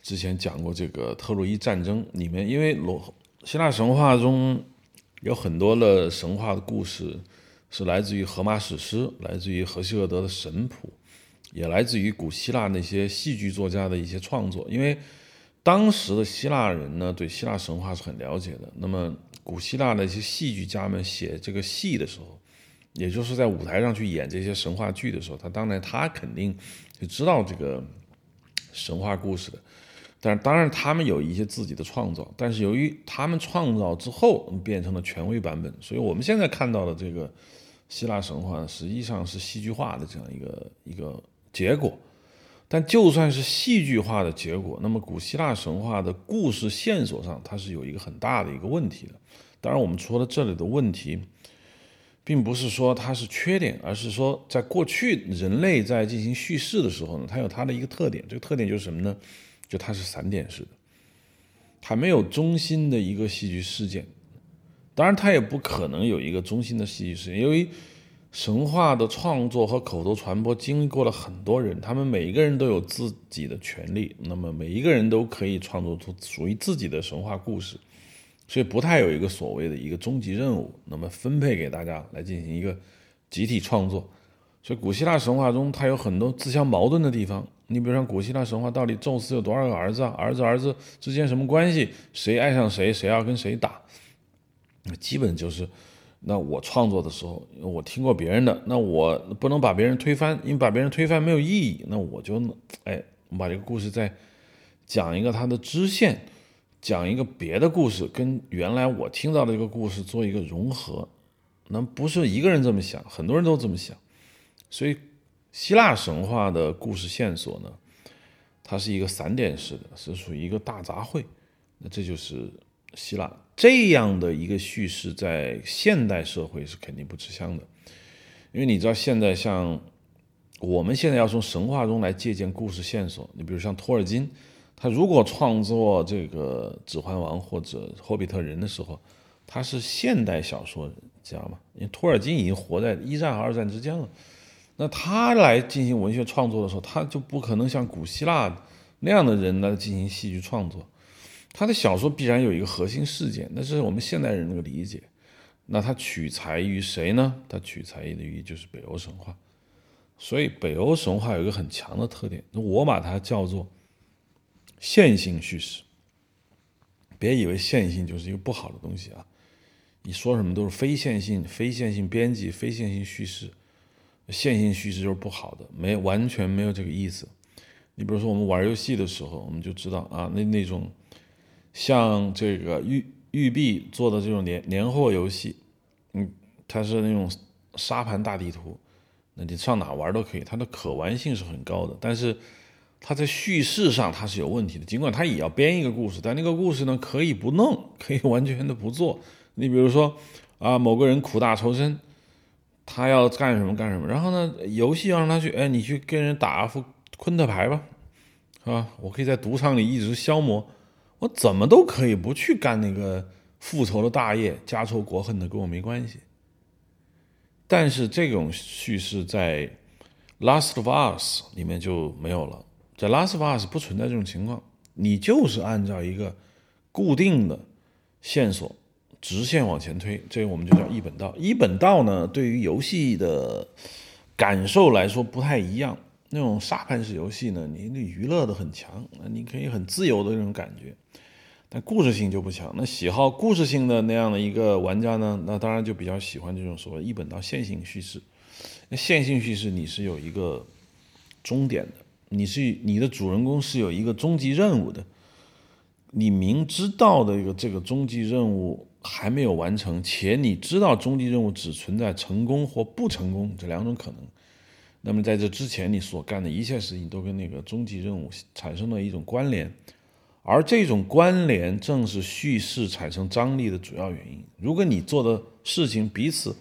之前讲过这个特洛伊战争里面，因为罗希腊神话中有很多的神话的故事。是来自于荷马史诗，来自于荷西厄德的神谱，也来自于古希腊那些戏剧作家的一些创作。因为当时的希腊人呢，对希腊神话是很了解的。那么古希腊的一些戏剧家们写这个戏的时候，也就是在舞台上去演这些神话剧的时候，他当然他肯定就知道这个神话故事的。但是当然他们有一些自己的创造，但是由于他们创造之后变成了权威版本，所以我们现在看到的这个。希腊神话实际上是戏剧化的这样一个一个结果，但就算是戏剧化的结果，那么古希腊神话的故事线索上，它是有一个很大的一个问题的。当然，我们说的这里的问题，并不是说它是缺点，而是说在过去人类在进行叙事的时候呢，它有它的一个特点。这个特点就是什么呢？就它是散点式的，它没有中心的一个戏剧事件。当然，它也不可能有一个中心的戏剧事件，因为神话的创作和口头传播经历过了很多人，他们每一个人都有自己的权利，那么每一个人都可以创作出属于自己的神话故事，所以不太有一个所谓的一个终极任务，那么分配给大家来进行一个集体创作。所以古希腊神话中它有很多自相矛盾的地方。你比如说古希腊神话，到底宙斯有多少个儿子啊？儿子儿子之间什么关系？谁爱上谁，谁要跟谁打？那基本就是。那我创作的时候，我听过别人的，那我不能把别人推翻，因为把别人推翻没有意义。那我就，哎，我们把这个故事再讲一个它的支线，讲一个别的故事，跟原来我听到的这个故事做一个融合。那不是一个人这么想，很多人都这么想。所以，希腊神话的故事线索呢，它是一个散点式的，是属于一个大杂烩。那这就是希腊。这样的一个叙事在现代社会是肯定不吃香的，因为你知道现在像我们现在要从神话中来借鉴故事线索，你比如像托尔金，他如果创作这个《指环王》或者《霍比特人》的时候，他是现代小说家嘛？因为托尔金已经活在一战和二战之间了，那他来进行文学创作的时候，他就不可能像古希腊那样的人来进行戏剧创作。他的小说必然有一个核心事件，那是我们现代人那个理解。那他取材于谁呢？他取材于的就是北欧神话。所以北欧神话有一个很强的特点，我把它叫做线性叙事。别以为线性就是一个不好的东西啊！你说什么都是非线性、非线性编辑、非线性叙事，线性叙事就是不好的，没完全没有这个意思。你比如说我们玩游戏的时候，我们就知道啊，那那种。像这个玉玉璧做的这种年年货游戏，嗯，它是那种沙盘大地图，那你上哪玩都可以，它的可玩性是很高的。但是他在叙事上他是有问题的，尽管他也要编一个故事，但那个故事呢可以不弄，可以完全的不做。你比如说啊，某个人苦大仇深，他要干什么干什么，然后呢，游戏要让他去，哎，你去跟人打副昆特牌吧，是吧？我可以在赌场里一直消磨。我怎么都可以不去干那个复仇的大业，家仇国恨的跟我没关系。但是这种叙事在《Last of Us》里面就没有了，在《Last of Us》不存在这种情况，你就是按照一个固定的线索直线往前推，这个我们就叫一本道。一本道呢，对于游戏的感受来说不太一样。那种沙盘式游戏呢，你那娱乐的很强，那你可以很自由的那种感觉，但故事性就不强。那喜好故事性的那样的一个玩家呢，那当然就比较喜欢这种所谓一本道线性叙事。那线性叙事你是有一个终点的，你是你的主人公是有一个终极任务的，你明知道的一个这个终极任务还没有完成，且你知道终极任务只存在成功或不成功这两种可能。那么在这之前，你所干的一切事情都跟那个终极任务产生了一种关联，而这种关联正是叙事产生张力的主要原因。如果你做的事情彼此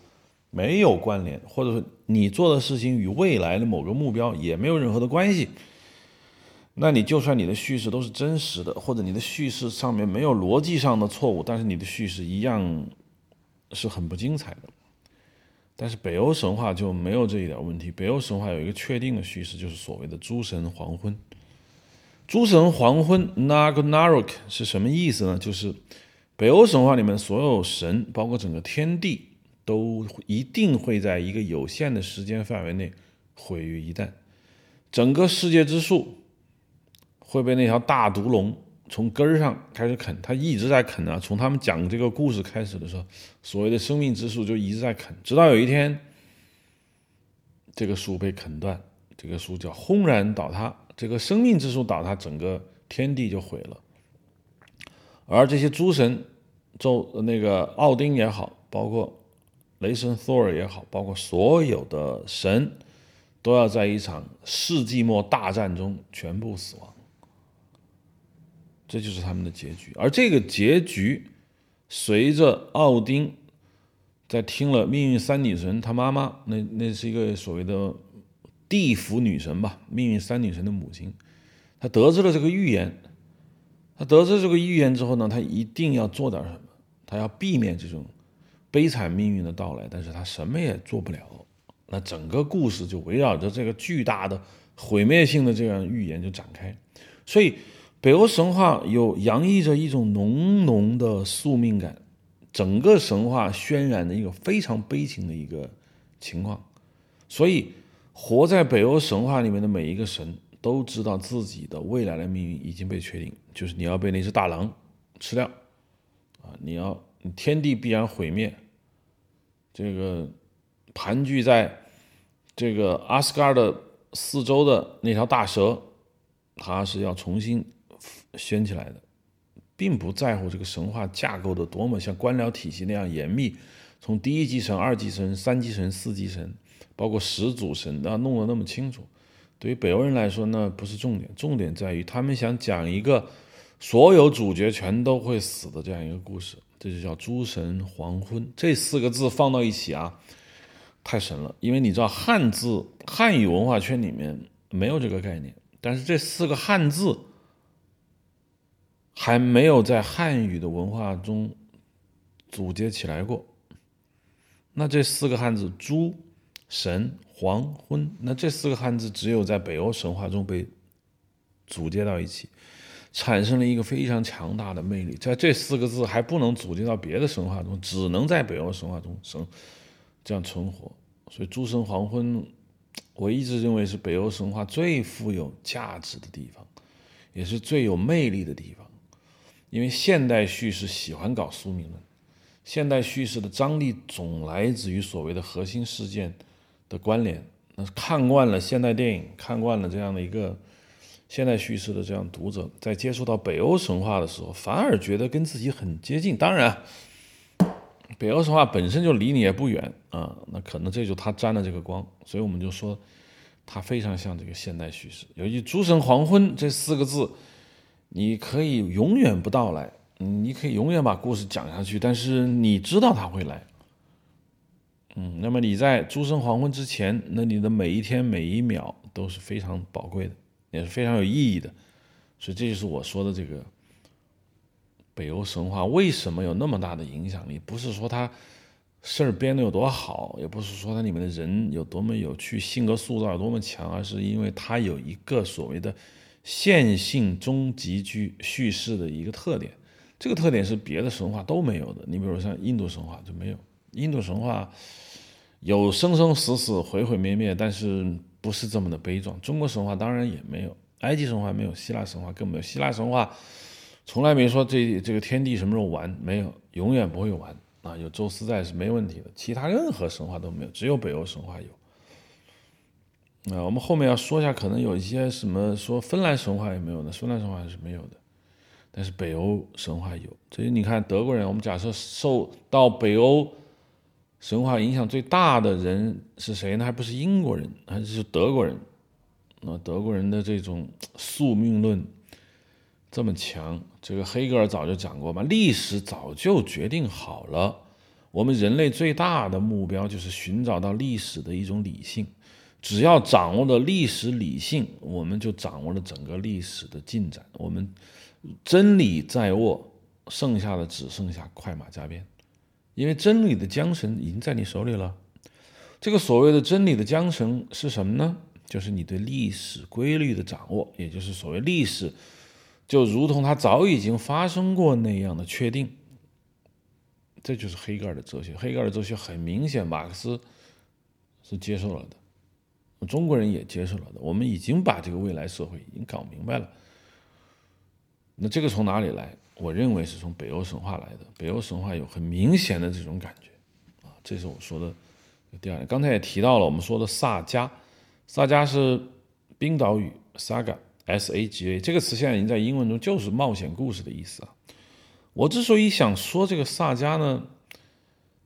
没有关联，或者说你做的事情与未来的某个目标也没有任何的关系，那你就算你的叙事都是真实的，或者你的叙事上面没有逻辑上的错误，但是你的叙事一样是很不精彩的。但是北欧神话就没有这一点问题。北欧神话有一个确定的叙事，就是所谓的诸神黄昏。诸神黄昏 （Nagnarok） 是什么意思呢？就是北欧神话里面所有神，包括整个天地，都一定会在一个有限的时间范围内毁于一旦。整个世界之树会被那条大毒龙。从根儿上开始啃，他一直在啃啊。从他们讲这个故事开始的时候，所谓的生命之树就一直在啃，直到有一天，这个树被啃断，这个树叫轰然倒塌，这个生命之树倒塌，整个天地就毁了。而这些诸神，宙那个奥丁也好，包括雷神 Thor 也好，包括所有的神，都要在一场世纪末大战中全部死亡。这就是他们的结局，而这个结局，随着奥丁在听了命运三女神她妈妈，那那是一个所谓的地府女神吧，命运三女神的母亲，她得知了这个预言，她得知这个预言之后呢，她一定要做点什么，她要避免这种悲惨命运的到来，但是他什么也做不了，那整个故事就围绕着这个巨大的毁灭性的这样预言就展开。所以，北欧神话有洋溢着一种浓浓的宿命感，整个神话渲染的一个非常悲情的一个情况。所以，活在北欧神话里面的每一个神都知道自己的未来的命运已经被确定，就是你要被那只大狼吃掉，啊，你要天地必然毁灭。这个盘踞在这个阿斯加尔的四周的那条大蛇。它是要重新掀起来的，并不在乎这个神话架构的多么像官僚体系那样严密，从第一级神、二级神、三级神、四级神，包括始祖神，要弄得那么清楚。对于北欧人来说，那不是重点，重点在于他们想讲一个所有主角全都会死的这样一个故事，这就叫诸神黄昏。这四个字放到一起啊，太神了，因为你知道汉字汉语文化圈里面没有这个概念。但是这四个汉字还没有在汉语的文化中组接起来过。那这四个汉字“诸神黄昏”，那这四个汉字只有在北欧神话中被组接到一起，产生了一个非常强大的魅力。在这四个字还不能组织到别的神话中，只能在北欧神话中生这样存活。所以“诸神黄昏”。我一直认为是北欧神话最富有价值的地方，也是最有魅力的地方。因为现代叙事喜欢搞宿命论，现代叙事的张力总来自于所谓的核心事件的关联。那看惯了现代电影，看惯了这样的一个现代叙事的这样读者，在接触到北欧神话的时候，反而觉得跟自己很接近。当然。北欧神话本身就离你也不远啊，那可能这就他沾了这个光，所以我们就说，它非常像这个现代叙事。由于“诸神黄昏”这四个字，你可以永远不到来，你可以永远把故事讲下去，但是你知道他会来。嗯，那么你在诸神黄昏之前，那你的每一天每一秒都是非常宝贵的，也是非常有意义的。所以这就是我说的这个。北欧神话为什么有那么大的影响力？不是说它事儿编的有多好，也不是说它里面的人有多么有趣，性格塑造有多么强，而是因为它有一个所谓的线性终极句叙事的一个特点。这个特点是别的神话都没有的。你比如像印度神话就没有，印度神话有生生死死、毁毁灭灭，但是不是这么的悲壮。中国神话当然也没有，埃及神话没有，希腊神话更没有。希腊神话。从来没说这这个天地什么时候完，没有，永远不会完啊！有宙斯在是没问题的，其他任何神话都没有，只有北欧神话有。啊，我们后面要说一下，可能有一些什么说芬兰神话也没有的，芬兰神话是没有的，但是北欧神话有。所以你看，德国人，我们假设受到北欧神话影响最大的人是谁呢？还不是英国人，还是德国人。那德国人的这种宿命论。这么强，这个黑格尔早就讲过嘛，历史早就决定好了。我们人类最大的目标就是寻找到历史的一种理性，只要掌握了历史理性，我们就掌握了整个历史的进展。我们真理在握，剩下的只剩下快马加鞭，因为真理的缰绳已经在你手里了。这个所谓的真理的缰绳是什么呢？就是你对历史规律的掌握，也就是所谓历史。就如同它早已经发生过那样的确定，这就是黑格尔的哲学。黑格尔的哲学很明显，马克思是接受了的，中国人也接受了的。我们已经把这个未来社会已经搞明白了。那这个从哪里来？我认为是从北欧神话来的。北欧神话有很明显的这种感觉啊，这是我说的第二点。刚才也提到了，我们说的萨迦，萨迦是冰岛语 saga。S A G A 这个词现在已经在英文中就是冒险故事的意思啊。我之所以想说这个萨迦呢，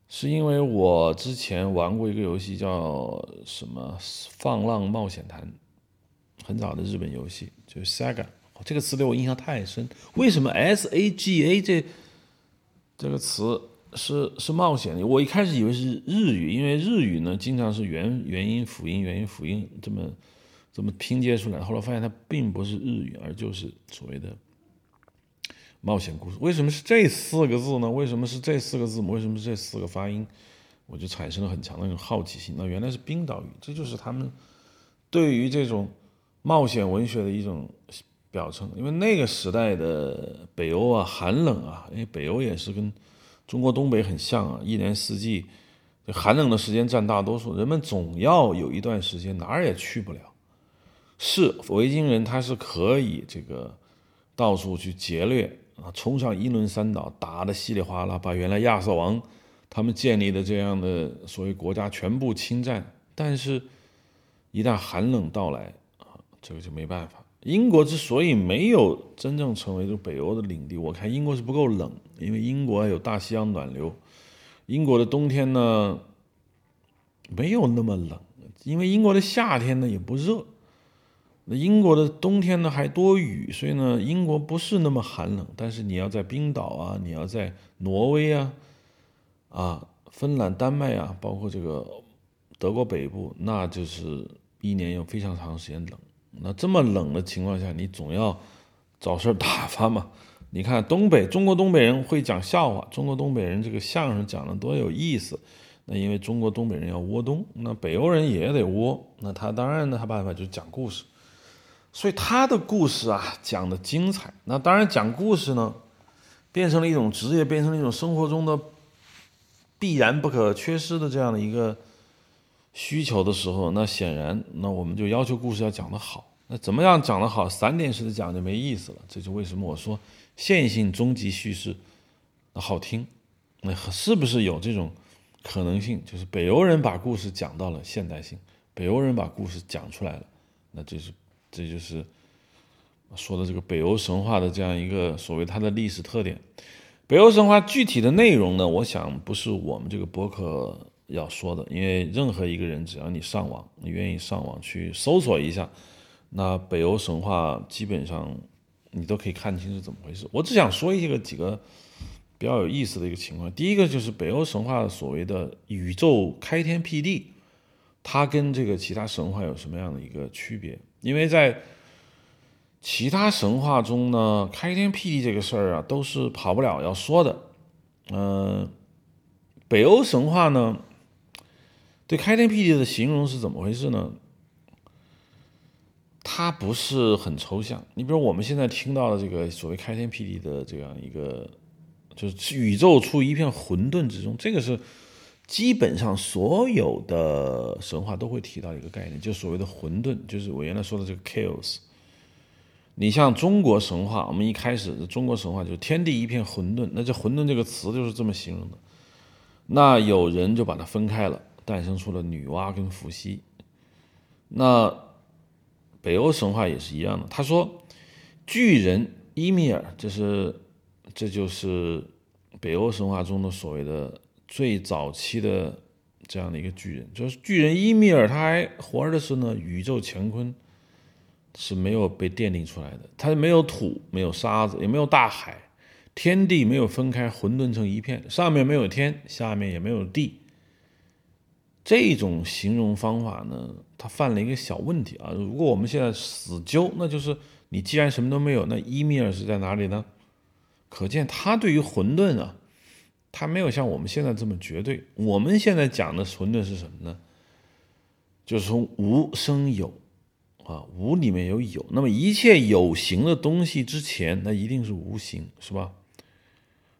是因为我之前玩过一个游戏叫什么《放浪冒险坛》，很早的日本游戏，就是 Saga。这个词对我印象太深。为什么 S A G A 这这个词是是冒险的？我一开始以为是日语，因为日语呢经常是元元音辅音元音辅音这么。怎么拼接出来？后来发现它并不是日语，而就是所谓的冒险故事。为什么是这四个字呢？为什么是这四个字母？为什么是这四个发音？我就产生了很强的那种好奇心。那原来是冰岛语，这就是他们对于这种冒险文学的一种表层。因为那个时代的北欧啊，寒冷啊，因为北欧也是跟中国东北很像啊，一年四季寒冷的时间占大多数，人们总要有一段时间哪儿也去不了。是维京人，他是可以这个到处去劫掠啊，冲上英伦三岛，打得稀里哗啦，把原来亚瑟王他们建立的这样的所谓国家全部侵占。但是，一旦寒冷到来啊，这个就没办法。英国之所以没有真正成为这北欧的领地，我看英国是不够冷，因为英国有大西洋暖流，英国的冬天呢没有那么冷，因为英国的夏天呢也不热。那英国的冬天呢还多雨，所以呢英国不是那么寒冷。但是你要在冰岛啊，你要在挪威啊，啊，芬兰、丹麦啊，包括这个德国北部，那就是一年有非常长时间冷。那这么冷的情况下，你总要找事儿打发嘛。你看东北，中国东北人会讲笑话，中国东北人这个相声讲的多有意思。那因为中国东北人要窝冬，那北欧人也得窝，那他当然呢，他办法就是讲故事。所以他的故事啊讲的精彩，那当然讲故事呢，变成了一种职业，变成了一种生活中的必然不可缺失的这样的一个需求的时候，那显然，那我们就要求故事要讲得好。那怎么样讲得好？散点式的讲就没意思了。这就为什么我说线性终极叙事好听。那是不是有这种可能性？就是北欧人把故事讲到了现代性，北欧人把故事讲出来了，那这是。这就是说的这个北欧神话的这样一个所谓它的历史特点。北欧神话具体的内容呢，我想不是我们这个博客要说的，因为任何一个人只要你上网，你愿意上网去搜索一下，那北欧神话基本上你都可以看清是怎么回事。我只想说一个几个比较有意思的一个情况。第一个就是北欧神话所谓的宇宙开天辟地，它跟这个其他神话有什么样的一个区别？因为在其他神话中呢，开天辟地这个事儿啊，都是跑不了要说的。嗯，北欧神话呢，对开天辟地的形容是怎么回事呢？它不是很抽象。你比如我们现在听到的这个所谓开天辟地的这样一个，就是宇宙处于一片混沌之中，这个是。基本上所有的神话都会提到一个概念，就所谓的混沌，就是我原来说的这个 chaos。你像中国神话，我们一开始中国神话就是天地一片混沌，那这混沌这个词就是这么形容的。那有人就把它分开了，诞生出了女娲跟伏羲。那北欧神话也是一样的，他说巨人伊米尔，这是这就是北欧神话中的所谓的。最早期的这样的一个巨人，就是巨人伊米尔，他还活着的时候呢，宇宙乾坤是没有被奠定出来的，它没有土，没有沙子，也没有大海，天地没有分开，混沌成一片，上面没有天，下面也没有地。这种形容方法呢，它犯了一个小问题啊。如果我们现在死揪，那就是你既然什么都没有，那伊米尔是在哪里呢？可见他对于混沌啊。它没有像我们现在这么绝对。我们现在讲的混沌是什么呢？就是从无生有，啊，无里面有有。那么一切有形的东西之前，那一定是无形，是吧？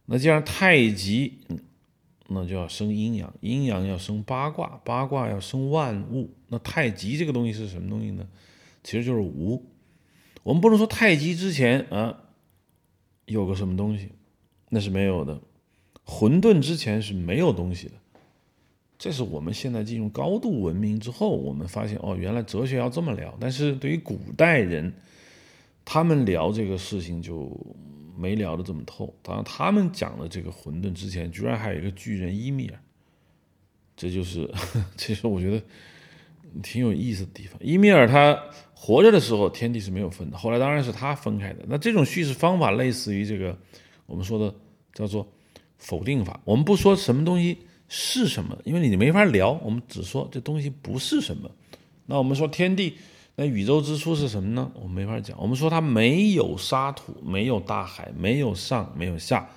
那既然太极，那就要生阴阳，阴阳要生八卦，八卦要生万物。那太极这个东西是什么东西呢？其实就是无。我们不能说太极之前啊有个什么东西，那是没有的。混沌之前是没有东西的，这是我们现在进入高度文明之后，我们发现哦，原来哲学要这么聊。但是对于古代人，他们聊这个事情就没聊得这么透。当然，他们讲的这个混沌之前，居然还有一个巨人伊米尔，这就是 其实我觉得挺有意思的地方。伊米尔他活着的时候，天地是没有分的，后来当然是他分开的。那这种叙事方法类似于这个我们说的叫做。否定法，我们不说什么东西是什么，因为你没法聊。我们只说这东西不是什么。那我们说天地，那宇宙之初是什么呢？我没法讲。我们说它没有沙土，没有大海，没有上，没有下。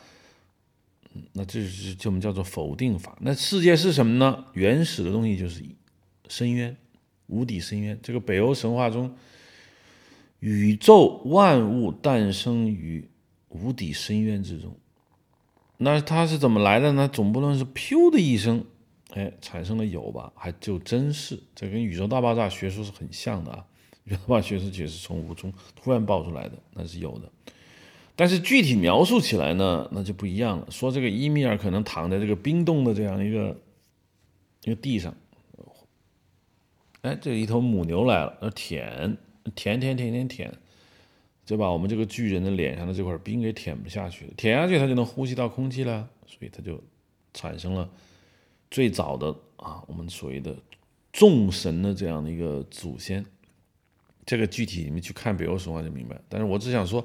那这就是就我们叫做否定法。那世界是什么呢？原始的东西就是深渊，无底深渊。这个北欧神话中，宇宙万物诞生于无底深渊之中。那它是怎么来的呢？总不能是“噗”的一声，哎，产生了有吧？还就真是，这跟宇宙大爆炸学说是很像的啊。宇宙大爆炸学说解释从无中突然爆出来的，那是有的。但是具体描述起来呢，那就不一样了。说这个伊米尔可能躺在这个冰冻的这样一个一个地上，哎，这一头母牛来了，要舔舔舔舔舔舔，就把我们这个巨人的脸上的这块冰给舔不下去了。舔下去，它就能呼吸到空气了，所以它就产生了最早的啊，我们所谓的众神的这样的一个祖先。这个具体你们去看北欧神话就明白。但是我只想说。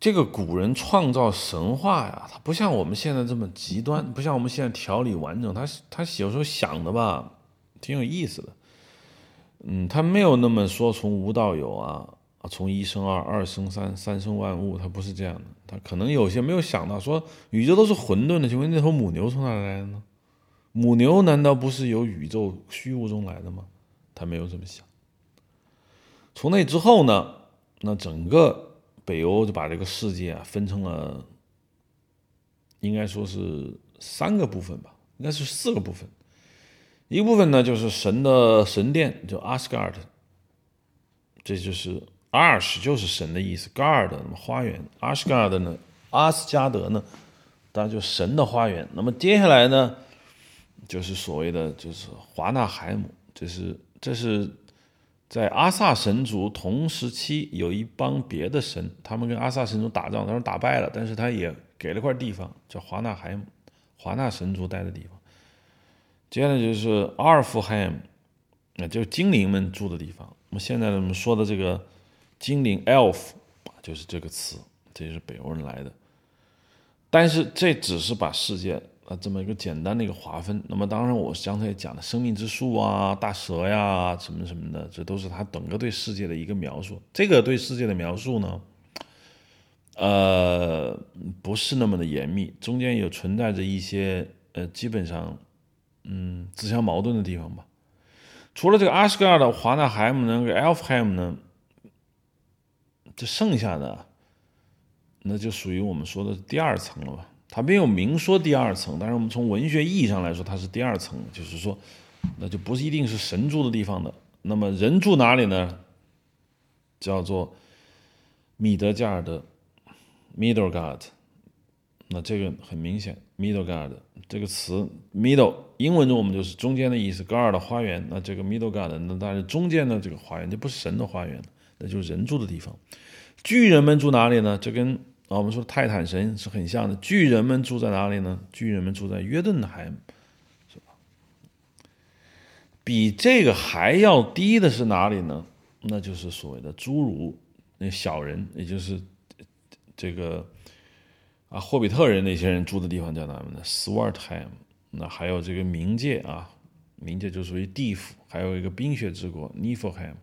这个古人创造神话呀，他不像我们现在这么极端，不像我们现在条理完整。他他有时候想的吧，挺有意思的。嗯，他没有那么说从无到有，啊，从一生二，二生三，三生万物，他不是这样的。他可能有些没有想到，说宇宙都是混沌的，请问那头母牛从哪来的呢？母牛难道不是由宇宙虚无中来的吗？他没有这么想。从那之后呢，那整个。北欧就把这个世界啊分成了，应该说是三个部分吧，应该是四个部分。一部分呢就是神的神殿，叫阿斯加尔，这就是阿什就是神的意思，guard 那么花园，阿斯加尔呢，阿斯加德呢，当然就神的花园。那么接下来呢，就是所谓的就是华纳海姆，这是这是。在阿萨神族同时期，有一帮别的神，他们跟阿萨神族打仗，当然打败了，但是他也给了块地方，叫华纳海姆，华纳神族待的地方。接下来就是阿尔夫海姆，那就是精灵们住的地方。那么现在我们说的这个精灵 elf，就是这个词，这也是北欧人来的。但是这只是把世界。啊，这么一个简单的一个划分。那么，当然，我刚才讲的生命之树啊、大蛇呀、什么什么的，这都是他整个对世界的一个描述。这个对世界的描述呢，呃，不是那么的严密，中间有存在着一些呃，基本上，嗯，自相矛盾的地方吧。除了这个阿什加尔的华纳海姆呢，个 Elfheim 呢，这剩下的，那就属于我们说的第二层了吧。他没有明说第二层，但是我们从文学意义上来说，它是第二层，就是说，那就不是一定是神住的地方的。那么人住哪里呢？叫做米德加尔的 （Middle God）。那这个很明显，Middle God 这个词，Middle 英文中我们就是中间的意思，高尔的花园。那这个 Middle God，那当然中间的这个花园就不是神的花园，那就是人住的地方。巨人们住哪里呢？这跟啊，我们说泰坦神是很像的。巨人们住在哪里呢？巨人们住在约顿海姆，是吧？比这个还要低的是哪里呢？那就是所谓的侏儒，那小人，也就是这个啊，霍比特人那些人住的地方叫哪呢？Swartheim。那还有这个冥界啊，冥界就属于地府，还有一个冰雪之国 Niflheim。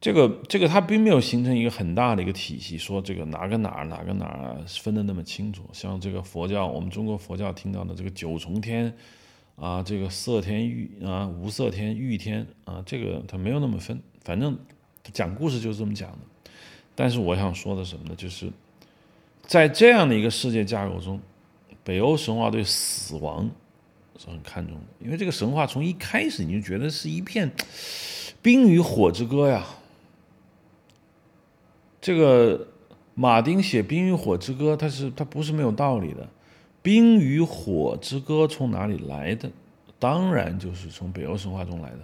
这个这个它并没有形成一个很大的一个体系，说这个哪个哪儿哪个哪儿分的那么清楚。像这个佛教，我们中国佛教听到的这个九重天啊，这个色天欲啊，无色天欲天啊，这个它没有那么分。反正讲故事就是这么讲的。但是我想说的什么呢？就是在这样的一个世界架构中，北欧神话对死亡是很看重的，因为这个神话从一开始你就觉得是一片冰与火之歌呀。这个马丁写《冰与火之歌》，他是他不是没有道理的。《冰与火之歌》从哪里来的？当然就是从北欧神话中来的。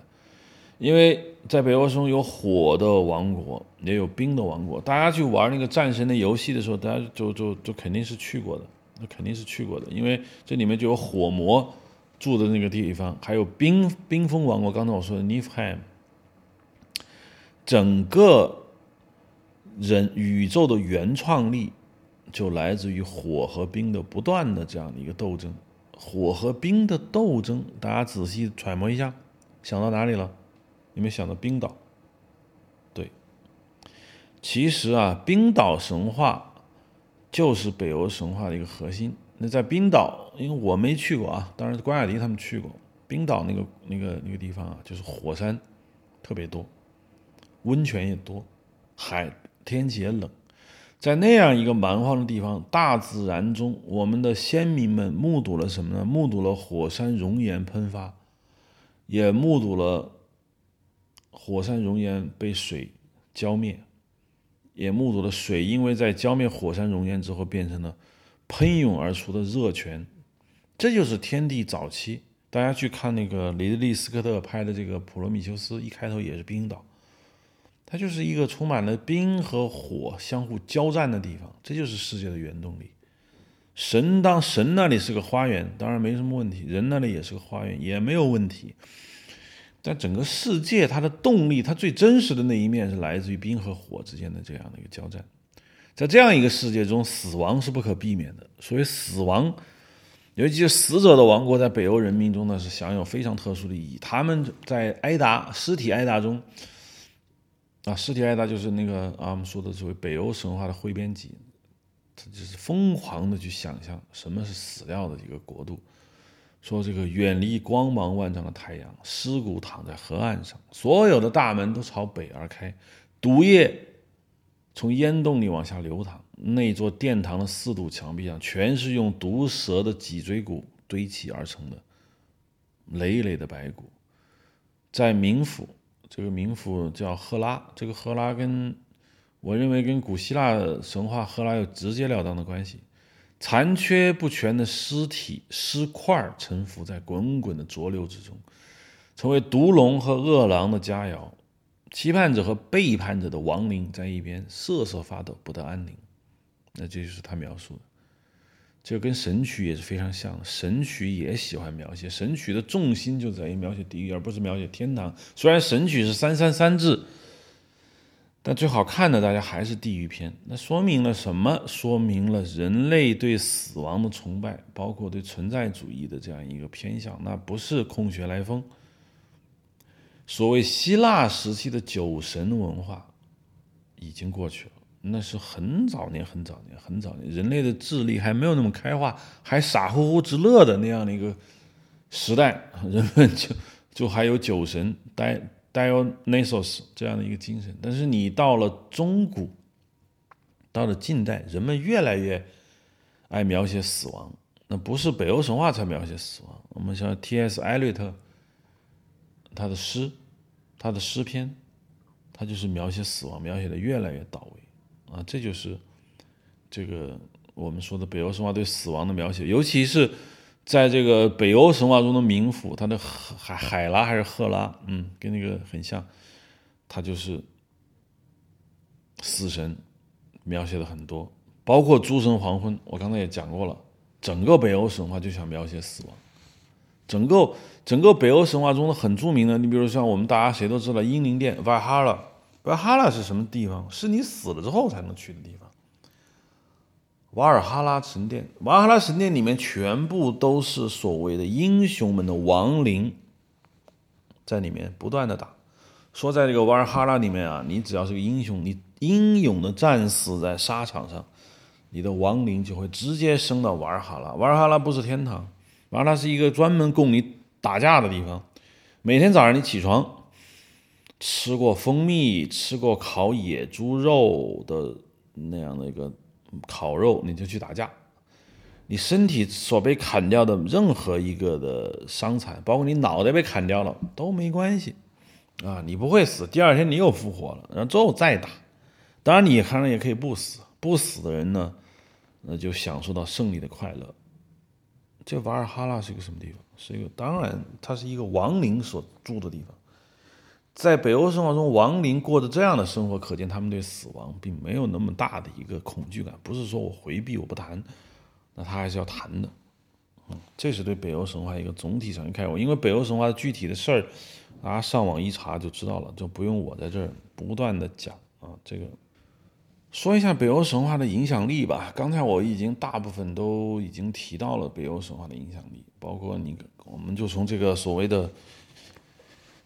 因为在北欧中有火的王国，也有冰的王国。大家去玩那个战神的游戏的时候，大家就就就肯定是去过的，那肯定是去过的。因为这里面就有火魔住的那个地方，还有冰冰封王国。刚才我说的 Nifheim，整个。人宇宙的原创力就来自于火和冰的不断的这样的一个斗争，火和冰的斗争，大家仔细揣摩一下，想到哪里了？有没有想到冰岛？对，其实啊，冰岛神话就是北欧神话的一个核心。那在冰岛，因为我没去过啊，当然关雅迪他们去过。冰岛那个那个那个地方啊，就是火山特别多，温泉也多，海天气也冷。在那样一个蛮荒的地方，大自然中，我们的先民们目睹了什么呢？目睹了火山熔岩喷发，也目睹了火山熔岩被水浇灭，也目睹了水因为在浇灭火山熔岩之后变成了喷涌而出的热泉。这就是天地早期。大家去看那个雷德利·斯科特拍的这个《普罗米修斯》，一开头也是冰岛。它就是一个充满了冰和火相互交战的地方，这就是世界的原动力。神当神那里是个花园，当然没什么问题；人那里也是个花园，也没有问题。但整个世界它的动力，它最真实的那一面是来自于冰和火之间的这样的一个交战。在这样一个世界中，死亡是不可避免的。所以，死亡，尤其是死者的王国，在北欧人民中呢是享有非常特殊的意义。他们在挨打、尸体挨打中。啊，尸体艾达就是那个啊，我们说的所谓北欧神话的汇编辑，他就是疯狂的去想象什么是死掉的一个国度，说这个远离光芒万丈的太阳，尸骨躺在河岸上，所有的大门都朝北而开，毒液从烟洞里往下流淌，那座殿堂的四堵墙壁上全是用毒蛇的脊椎骨堆砌而成的累累的白骨，在冥府。这个冥府叫赫拉，这个赫拉跟我认为跟古希腊神话赫拉有直截了当的关系。残缺不全的尸体尸块沉浮在滚滚的浊流之中，成为毒龙和恶狼的佳肴。期盼者和背叛者的亡灵在一边瑟瑟发抖，不得安宁。那这就是他描述的。这跟神曲也是非常像的，神曲也喜欢描写，神曲的重心就在于描写地狱，而不是描写天堂。虽然神曲是三三三制，但最好看的大家还是地狱篇。那说明了什么？说明了人类对死亡的崇拜，包括对存在主义的这样一个偏向，那不是空穴来风。所谓希腊时期的酒神文化已经过去了。那是很早年、很早年、很早年，人类的智力还没有那么开化，还傻乎乎之乐的那样的一个时代，人们就就还有酒神 Dionysos 这样的一个精神。但是你到了中古，到了近代，人们越来越爱描写死亡。那不是北欧神话才描写死亡，我们像 T.S. 艾略特他的诗，他的诗篇，他就是描写死亡，描写的越来越到位。啊，这就是这个我们说的北欧神话对死亡的描写，尤其是在这个北欧神话中的冥府，它的海海拉还是赫拉，嗯，跟那个很像，它就是死神描写的很多，包括诸神黄昏，我刚才也讲过了，整个北欧神话就想描写死亡，整个整个北欧神话中的很著名的，你比如像我们大家谁都知道英灵殿 Valhalla。瓦尔哈拉是什么地方？是你死了之后才能去的地方。瓦尔哈拉神殿，瓦尔哈拉神殿里面全部都是所谓的英雄们的亡灵，在里面不断的打。说在这个瓦尔哈拉里面啊，你只要是个英雄，你英勇的战死在沙场上，你的亡灵就会直接升到瓦尔哈拉。瓦尔哈拉不是天堂，瓦尔哈拉是一个专门供你打架的地方。每天早上你起床。吃过蜂蜜、吃过烤野猪肉的那样的一个烤肉，你就去打架。你身体所被砍掉的任何一个的伤残，包括你脑袋被砍掉了都没关系啊，你不会死。第二天你又复活了，然后之后再打。当然，你当然也可以不死。不死的人呢，那就享受到胜利的快乐。这瓦尔哈拉是一个什么地方？是一个，当然它是一个亡灵所住的地方。在北欧神话中，亡灵过着这样的生活，可见他们对死亡并没有那么大的一个恐惧感。不是说我回避，我不谈，那他还是要谈的。嗯，这是对北欧神话一个总体上的概括。因为北欧神话的具体的事儿，大家上网一查就知道了，就不用我在这儿不断的讲啊。这个说一下北欧神话的影响力吧。刚才我已经大部分都已经提到了北欧神话的影响力，包括你，我们就从这个所谓的。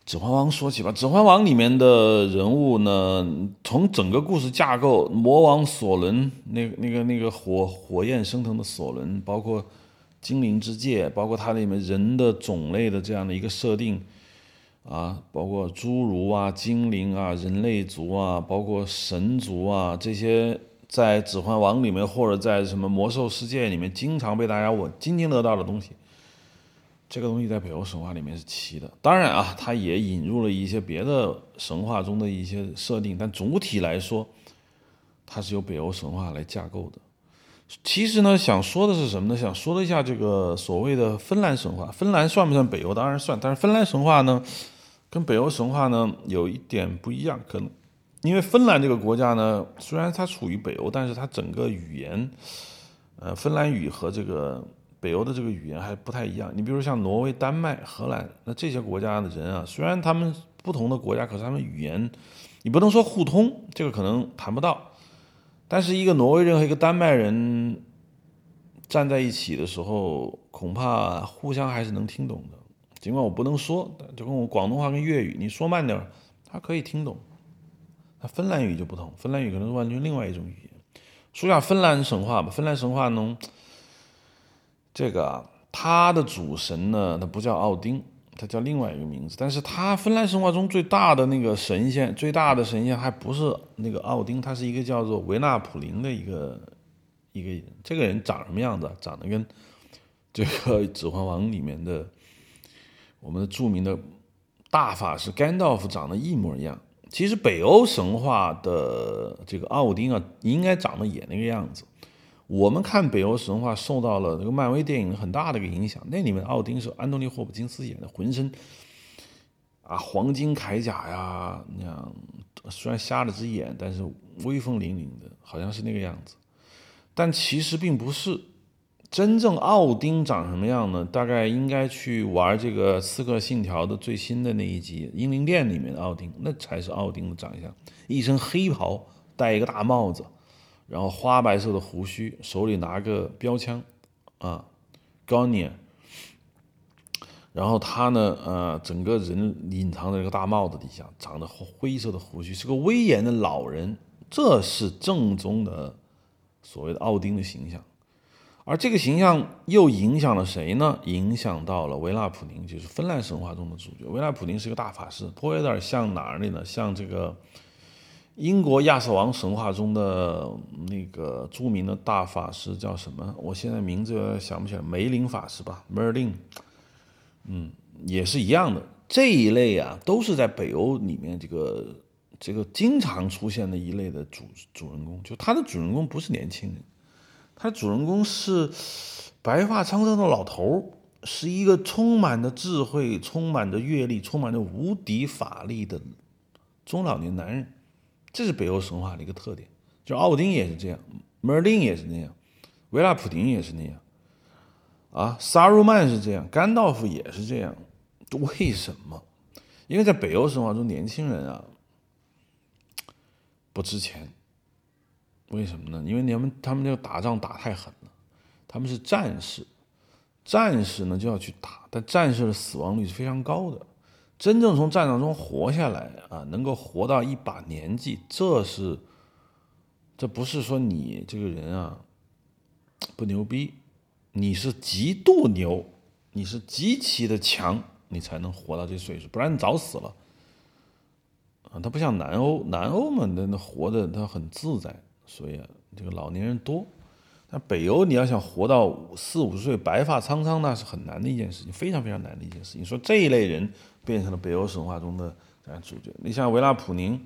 指环王说起吧，指环王里面的人物呢，从整个故事架构，魔王索伦，那那个那个火火焰升腾的索伦，包括精灵之界，包括它里面人的种类的这样的一个设定，啊，包括侏儒啊、精灵啊、人类族啊，包括神族啊，这些在指环王里面或者在什么魔兽世界里面经常被大家我津津乐道的东西。这个东西在北欧神话里面是齐的，当然啊，它也引入了一些别的神话中的一些设定，但总体来说，它是由北欧神话来架构的。其实呢，想说的是什么呢？想说一下这个所谓的芬兰神话，芬兰算不算北欧？当然算，但是芬兰神话呢，跟北欧神话呢有一点不一样，可能因为芬兰这个国家呢，虽然它处于北欧，但是它整个语言，呃，芬兰语和这个。北欧的这个语言还不太一样，你比如像挪威、丹麦、荷兰，那这些国家的人啊，虽然他们不同的国家，可是他们语言，你不能说互通，这个可能谈不到。但是一个挪威人和一个丹麦人站在一起的时候，恐怕互相还是能听懂的。尽管我不能说，就跟我广东话跟粤语，你说慢点，他可以听懂。那芬兰语就不同，芬兰语可能是完全另外一种语言。说下芬兰神话吧，芬兰神话能？这个他的主神呢，他不叫奥丁，他叫另外一个名字。但是他芬兰神话中最大的那个神仙，最大的神仙还不是那个奥丁，他是一个叫做维纳普林的一个一个人。这个人长什么样子？长得跟这个《指环王》里面的我们的著名的大法师甘道夫长得一模一样。其实北欧神话的这个奥丁啊，应该长得也那个样子。我们看北欧神话受到了那个漫威电影很大的一个影响，那里面奥丁是安东尼霍普金斯演的，浑身啊黄金铠甲呀，那样虽然瞎了只眼，但是威风凛凛的，好像是那个样子。但其实并不是真正奥丁长什么样呢？大概应该去玩这个《刺客信条》的最新的那一集《英灵殿》里面的奥丁，那才是奥丁的长相，一身黑袍，戴一个大帽子。然后花白色的胡须，手里拿个标枪，啊 g o n i 然后他呢，呃，整个人隐藏在这个大帽子底下，长着灰色的胡须，是个威严的老人。这是正宗的所谓的奥丁的形象。而这个形象又影响了谁呢？影响到了维纳普宁，就是芬兰神话中的主角。维纳普宁是个大法师，颇有点像哪儿呢？像这个。英国亚瑟王神话中的那个著名的大法师叫什么？我现在名字想不起来，梅林法师吧，Merlin。嗯，也是一样的。这一类啊，都是在北欧里面这个这个经常出现的一类的主主人公。就他的主人公不是年轻人，他的主人公是白发苍苍的老头是一个充满着智慧、充满着阅历、充满着无敌法力的中老年男人。这是北欧神话的一个特点，就奥丁也是这样，梅尔丁也是那样，维拉普丁也是那样，啊，萨鲁曼是这样，甘道夫也是这样，为什么？因为在北欧神话中，年轻人啊不值钱，为什么呢？因为你们他们那个打仗打太狠了，他们是战士，战士呢就要去打，但战士的死亡率是非常高的。真正从战场中活下来啊，能够活到一把年纪，这是，这不是说你这个人啊不牛逼，你是极度牛，你是极其的强，你才能活到这岁数，不然你早死了。啊，他不像南欧，南欧嘛，那那活的他很自在，所以啊，这个老年人多。那北欧你要想活到四五十岁白发苍苍，那是很难的一件事情，非常非常难的一件事情。说这一类人变成了北欧神话中的主角，你像维拉普宁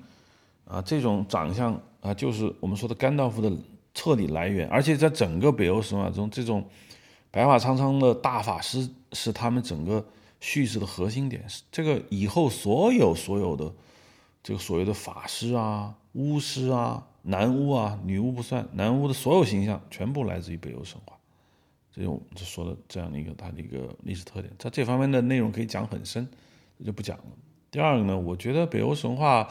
啊，这种长相啊，就是我们说的甘道夫的彻底来源。而且在整个北欧神话中，这种白发苍苍的大法师是他们整个叙事的核心点。这个以后所有所有的这个所谓的法师啊、巫师啊。男巫啊，女巫不算，男巫的所有形象全部来自于北欧神话，这种就说的这样的一个它的一个历史特点。在这方面的内容可以讲很深，就不讲了。第二个呢，我觉得北欧神话，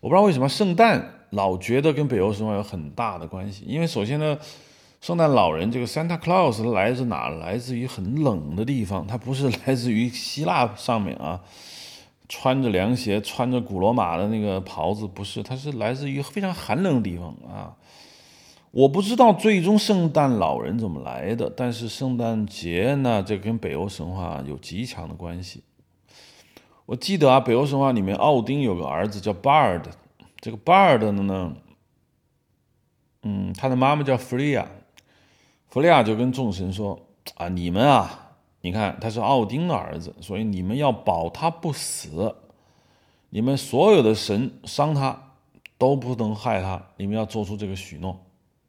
我不知道为什么圣诞老觉得跟北欧神话有很大的关系，因为首先呢，圣诞老人这个 Santa Claus 来自哪？来自于很冷的地方，它不是来自于希腊上面啊。穿着凉鞋、穿着古罗马的那个袍子，不是，它是来自于非常寒冷的地方啊。我不知道最终圣诞老人怎么来的，但是圣诞节呢，这跟北欧神话有极强的关系。我记得啊，北欧神话里面，奥丁有个儿子叫巴尔的，这个巴尔的呢，嗯，他的妈妈叫弗利亚，弗利亚就跟众神说啊，你们啊，你看他是奥丁的儿子，所以你们要保他不死，你们所有的神伤他都不能害他，你们要做出这个许诺。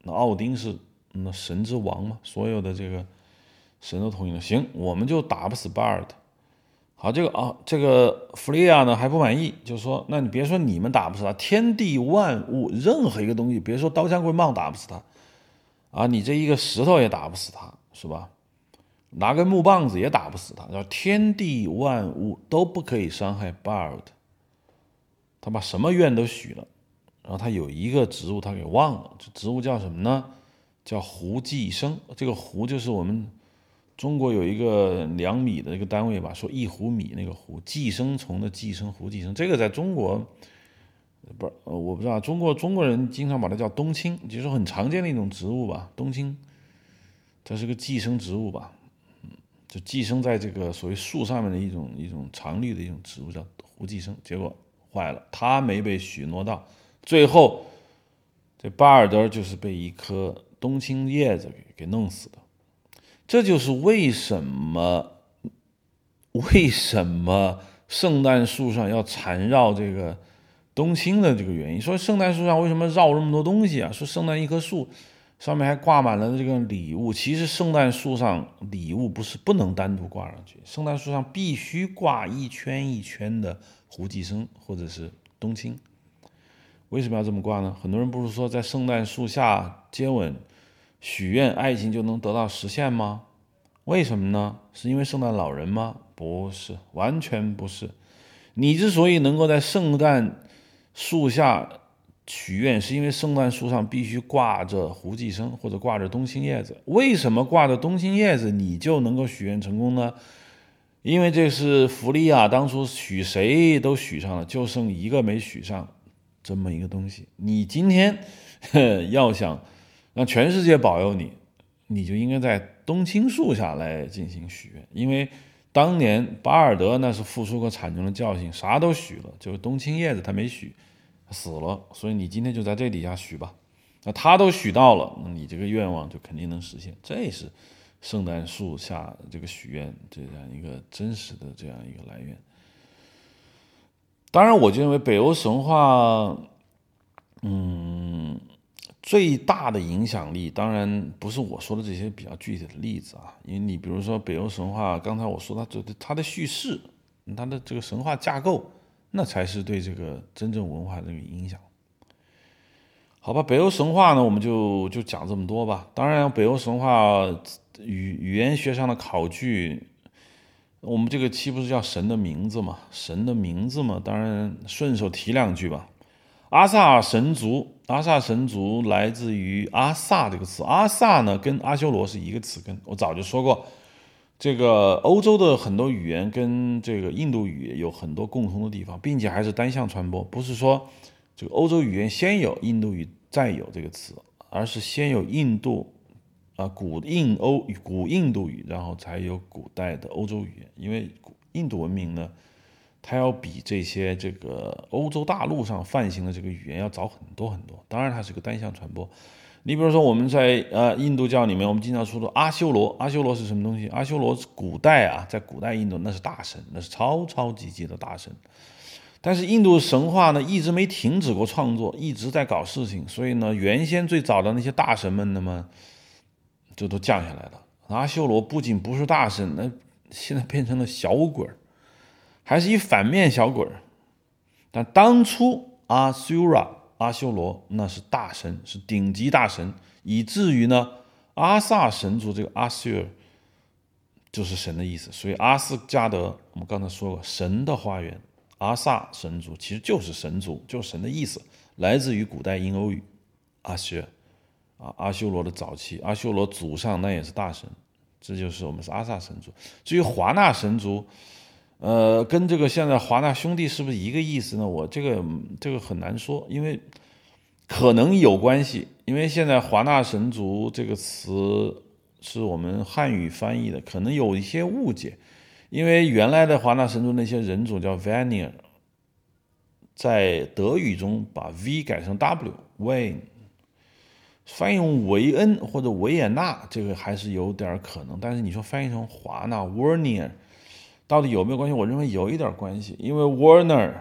那奥丁是那神之王嘛，所有的这个神都同意了。行，我们就打不死巴尔特。好，这个啊，这个弗利亚呢还不满意，就说：那你别说你们打不死他，天地万物任何一个东西，别说刀枪棍棒打不死他，啊，你这一个石头也打不死他，是吧？拿根木棒子也打不死他。叫天地万物都不可以伤害 Bird。他把什么愿都许了。然后他有一个植物，他给忘了，这植物叫什么呢？叫胡寄生。这个胡就是我们中国有一个量米的一个单位吧，说一壶米那个胡，寄生虫的寄生，胡寄生。这个在中国不是，我不知道，中国中国人经常把它叫冬青，就是很常见的一种植物吧，冬青。它是个寄生植物吧，就寄生在这个所谓树上面的一种一种常绿的一种植物叫胡寄生。结果坏了，它没被许诺到。最后，这巴尔德就是被一颗冬青叶子给给弄死的。这就是为什么为什么圣诞树上要缠绕这个冬青的这个原因。说圣诞树上为什么绕这么多东西啊？说圣诞一棵树上面还挂满了这个礼物。其实圣诞树上礼物不是不能单独挂上去，圣诞树上必须挂一圈一圈的胡寄生或者是冬青。为什么要这么挂呢？很多人不是说在圣诞树下接吻、许愿，爱情就能得到实现吗？为什么呢？是因为圣诞老人吗？不是，完全不是。你之所以能够在圣诞树下许愿，是因为圣诞树上必须挂着胡寄生或者挂着冬青叶子。为什么挂着冬青叶子你就能够许愿成功呢？因为这是弗利亚当初许谁都许上了，就剩一个没许上。这么一个东西，你今天要想让全世界保佑你，你就应该在冬青树下来进行许愿。因为当年巴尔德那是付出过惨重的教训，啥都许了，就是冬青叶子他没许，死了。所以你今天就在这底下许吧，那他都许到了，你这个愿望就肯定能实现。这是圣诞树下这个许愿这样一个真实的这样一个来源。当然，我就认为北欧神话，嗯，最大的影响力，当然不是我说的这些比较具体的例子啊，因为你比如说北欧神话，刚才我说它这它的叙事，它的这个神话架构，那才是对这个真正文化的这个影响。好吧，北欧神话呢，我们就就讲这么多吧。当然，北欧神话语语言学上的考据。我们这个期不是叫神的名字嘛？神的名字嘛，当然顺手提两句吧。阿萨神族，阿萨神族来自于阿萨这个词。阿萨呢，跟阿修罗是一个词根。我早就说过，这个欧洲的很多语言跟这个印度语有很多共通的地方，并且还是单向传播，不是说这个欧洲语言先有印度语再有这个词，而是先有印度。啊，古印欧古印度语，然后才有古代的欧洲语言。因为印度文明呢，它要比这些这个欧洲大陆上泛行的这个语言要早很多很多。当然，它是个单向传播。你比如说，我们在呃印度教里面，我们经常说的阿修罗，阿修罗是什么东西？阿修罗是古代啊，在古代印度那是大神，那是超超级级的大神。但是印度神话呢，一直没停止过创作，一直在搞事情。所以呢，原先最早的那些大神们，那么。就都降下来了。阿修罗不仅不是大神，那现在变成了小鬼儿，还是一反面小鬼儿。但当初阿修罗，阿修罗那是大神，是顶级大神，以至于呢，阿萨神族这个阿修尔就是神的意思。所以阿斯加德，我们刚才说过，神的花园，阿萨神族其实就是神族，就是神的意思，来自于古代印欧语，阿修尔。啊，阿修罗的早期，阿修罗祖上那也是大神，这就是我们是阿萨神族。至于华纳神族，呃，跟这个现在华纳兄弟是不是一个意思呢？我这个这个很难说，因为可能有关系。因为现在华纳神族这个词是我们汉语翻译的，可能有一些误解。因为原来的华纳神族那些人种叫 Vanier，在德语中把 V 改成 W，Wayne，翻译成维恩或者维也纳，这个还是有点可能。但是你说翻译成华纳 Warner。到底有没有关系？我认为有一点关系，因为 Warner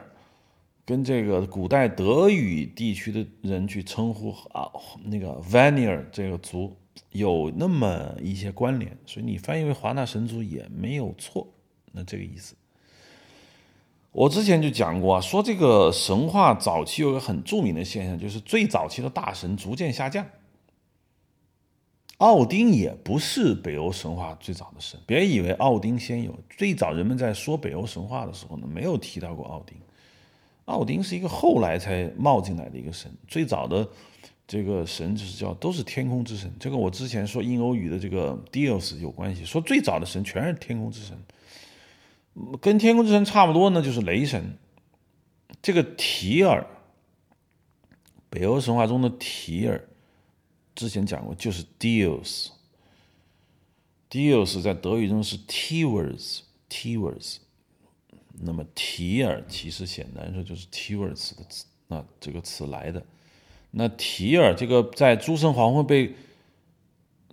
跟这个古代德语地区的人去称呼啊那个 Vanir 这个族有那么一些关联，所以你翻译为华纳神族也没有错。那这个意思，我之前就讲过啊，说这个神话早期有个很著名的现象，就是最早期的大神逐渐下降。奥丁也不是北欧神话最早的神，别以为奥丁先有。最早人们在说北欧神话的时候呢，没有提到过奥丁。奥丁是一个后来才冒进来的一个神，最早的这个神就是叫都是天空之神。这个我之前说印欧语的这个 Dios 有关系，说最早的神全是天空之神，跟天空之神差不多呢，就是雷神。这个提尔，北欧神话中的提尔。之前讲过，就是 deals。deals 在德语中是 Tivers，Tivers。那么提尔其实简单说就是 Tivers 的词，那这个词来的。那提尔这个在诸神黄昏被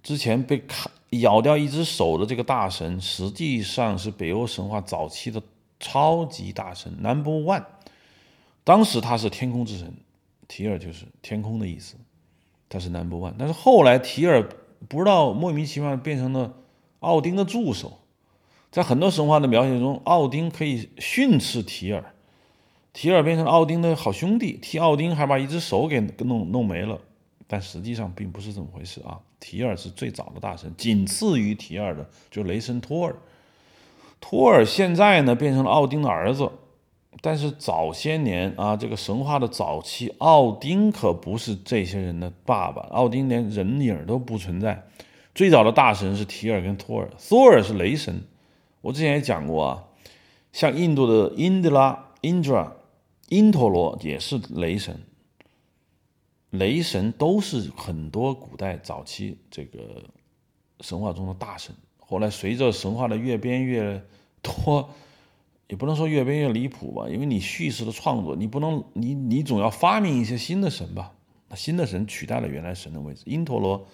之前被砍咬掉一只手的这个大神，实际上是北欧神话早期的超级大神 Number One。当时他是天空之神，提尔就是天空的意思。他是 number one，但是后来提尔不知道莫名其妙变成了奥丁的助手，在很多神话的描写中，奥丁可以训斥提尔，提尔变成奥丁的好兄弟，替奥丁还把一只手给弄弄没了，但实际上并不是这么回事啊！提尔是最早的大神，仅次于提尔的就雷神托尔，托尔现在呢变成了奥丁的儿子。但是早些年啊，这个神话的早期，奥丁可不是这些人的爸爸，奥丁连人影都不存在。最早的大神是提尔跟托尔，索尔是雷神。我之前也讲过啊，像印度的因德拉、Indra、因陀罗也是雷神。雷神都是很多古代早期这个神话中的大神，后来随着神话的越编越多。也不能说越编越离谱吧，因为你叙事的创作，你不能，你你总要发明一些新的神吧？新的神取代了原来神的位置。因陀罗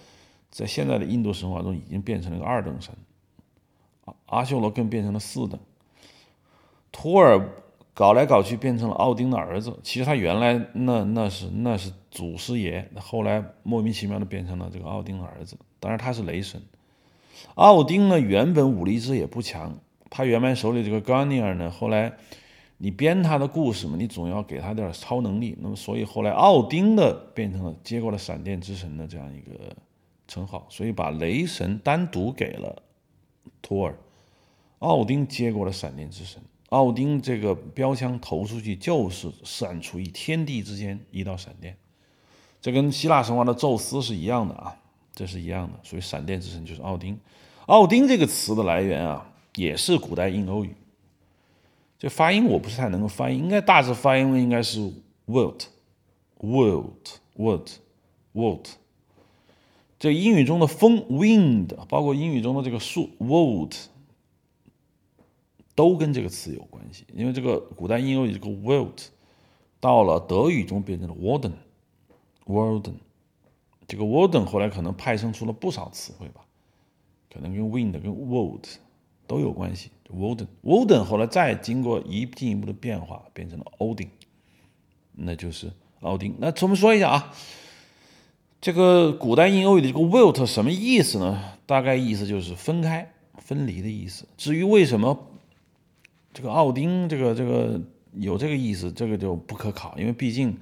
在现在的印度神话中已经变成了个二等神，阿阿修罗更变成了四等。托尔搞来搞去变成了奥丁的儿子，其实他原来那那是那是祖师爷，后来莫名其妙的变成了这个奥丁的儿子。当然他是雷神。奥丁呢原本武力值也不强。他原本手里这个 g a n i e r 呢，后来你编他的故事嘛，你总要给他点超能力。那么，所以后来奥丁的变成了接过了闪电之神的这样一个称号，所以把雷神单独给了托尔，奥丁接过了闪电之神。奥丁这个标枪投出去就是闪出一天地之间一道闪电，这跟希腊神话的宙斯是一样的啊，这是一样的。所以闪电之神就是奥丁。奥丁这个词的来源啊。也是古代印欧语，这发音我不是太能够发音，应该大致发音应该是 “world”，“world”，“world”。这英语中的风 “wind”，包括英语中的这个树 “wold”，都跟这个词有关系。因为这个古代印欧语这个 “world” 到了德语中变成了 “warden”，“warden”。这个 “warden” 后来可能派生出了不少词汇吧，可能跟 “wind” 跟 “world”。都有关系。Woden，Woden 后来再经过一进一步的变化，变成了 Odin，那就是奥丁。那我们说一下啊，这个古代印欧语的这个 Wilt 什么意思呢？大概意思就是分开、分离的意思。至于为什么这个奥丁这个这个有这个意思，这个就不可考，因为毕竟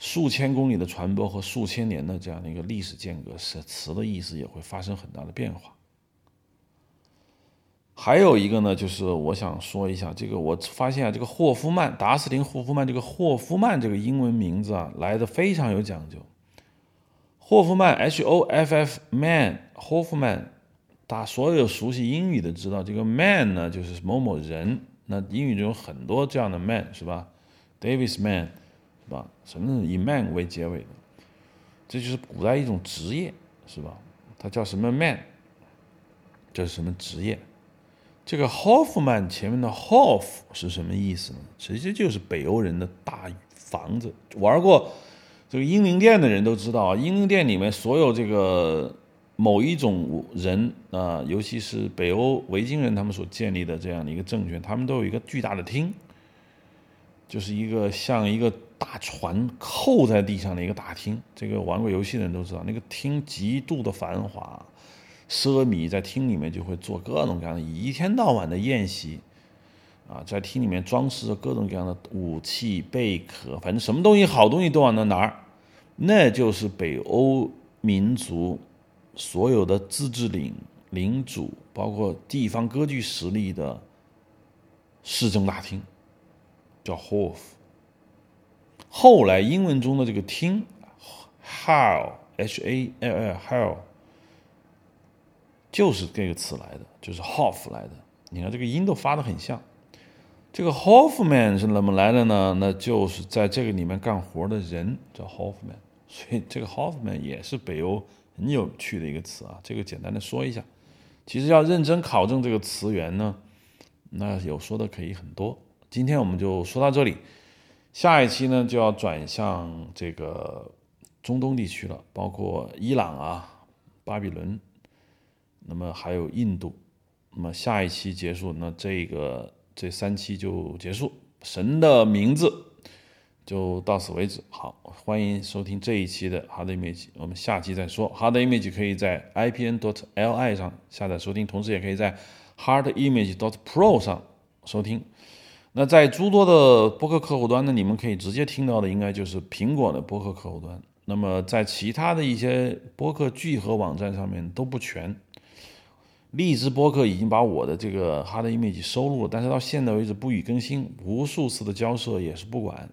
数千公里的传播和数千年的这样的一个历史间隔，是词的意思也会发生很大的变化。还有一个呢，就是我想说一下这个，我发现啊，这个霍夫曼，达斯汀·霍夫曼，这个霍夫曼这个英文名字啊，来的非常有讲究。霍夫曼 （H O F F Man），霍夫曼大所有熟悉英语的知道，这个 man 呢就是某某人。那英语中有很多这样的 man 是吧？Davis man 是吧？什么以 man 为结尾的？这就是古代一种职业是吧？它叫什么 man？这是什么职业？这个 Hoffman 前面的 Hoff 是什么意思呢？其实就是北欧人的大房子。玩过这个英灵殿的人都知道，英灵殿里面所有这个某一种人啊，尤其是北欧维京人他们所建立的这样的一个政权，他们都有一个巨大的厅，就是一个像一个大船扣在地上的一个大厅。这个玩过游戏的人都知道，那个厅极度的繁华。奢靡在厅里面就会做各种各样的一天到晚的宴席，啊，在厅里面装饰着各种各样的武器、贝壳，反正什么东西好东西都往那拿，那就是北欧民族所有的自治领领主，包括地方割据实力的市政大厅，叫 Hof。后来英文中的这个厅，Hall，H A L L，Hall。就是这个词来的，就是 Hoff 来的。你看这个音都发的很像。这个 Hoffman 是怎么来的呢？那就是在这个里面干活的人叫 Hoffman，所以这个 Hoffman 也是北欧很有趣的一个词啊。这个简单的说一下。其实要认真考证这个词源呢，那有说的可以很多。今天我们就说到这里，下一期呢就要转向这个中东地区了，包括伊朗啊、巴比伦。那么还有印度，那么下一期结束，那这个这三期就结束。神的名字就到此为止。好，欢迎收听这一期的 Hard Image，我们下期再说。Hard Image 可以在 IPN.DOT.LI 上下载收听，同时也可以在 Hard Image.DOT.PRO 上收听。那在诸多的播客客户端呢，你们可以直接听到的应该就是苹果的播客客户端。那么在其他的一些播客聚合网站上面都不全。荔枝播客已经把我的这个 Hard Image 收录了，但是到现在为止不予更新，无数次的交涉也是不管。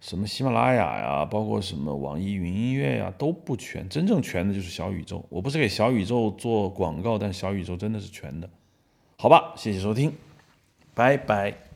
什么喜马拉雅呀，包括什么网易云音乐呀都不全，真正全的就是小宇宙。我不是给小宇宙做广告，但小宇宙真的是全的。好吧，谢谢收听，拜拜。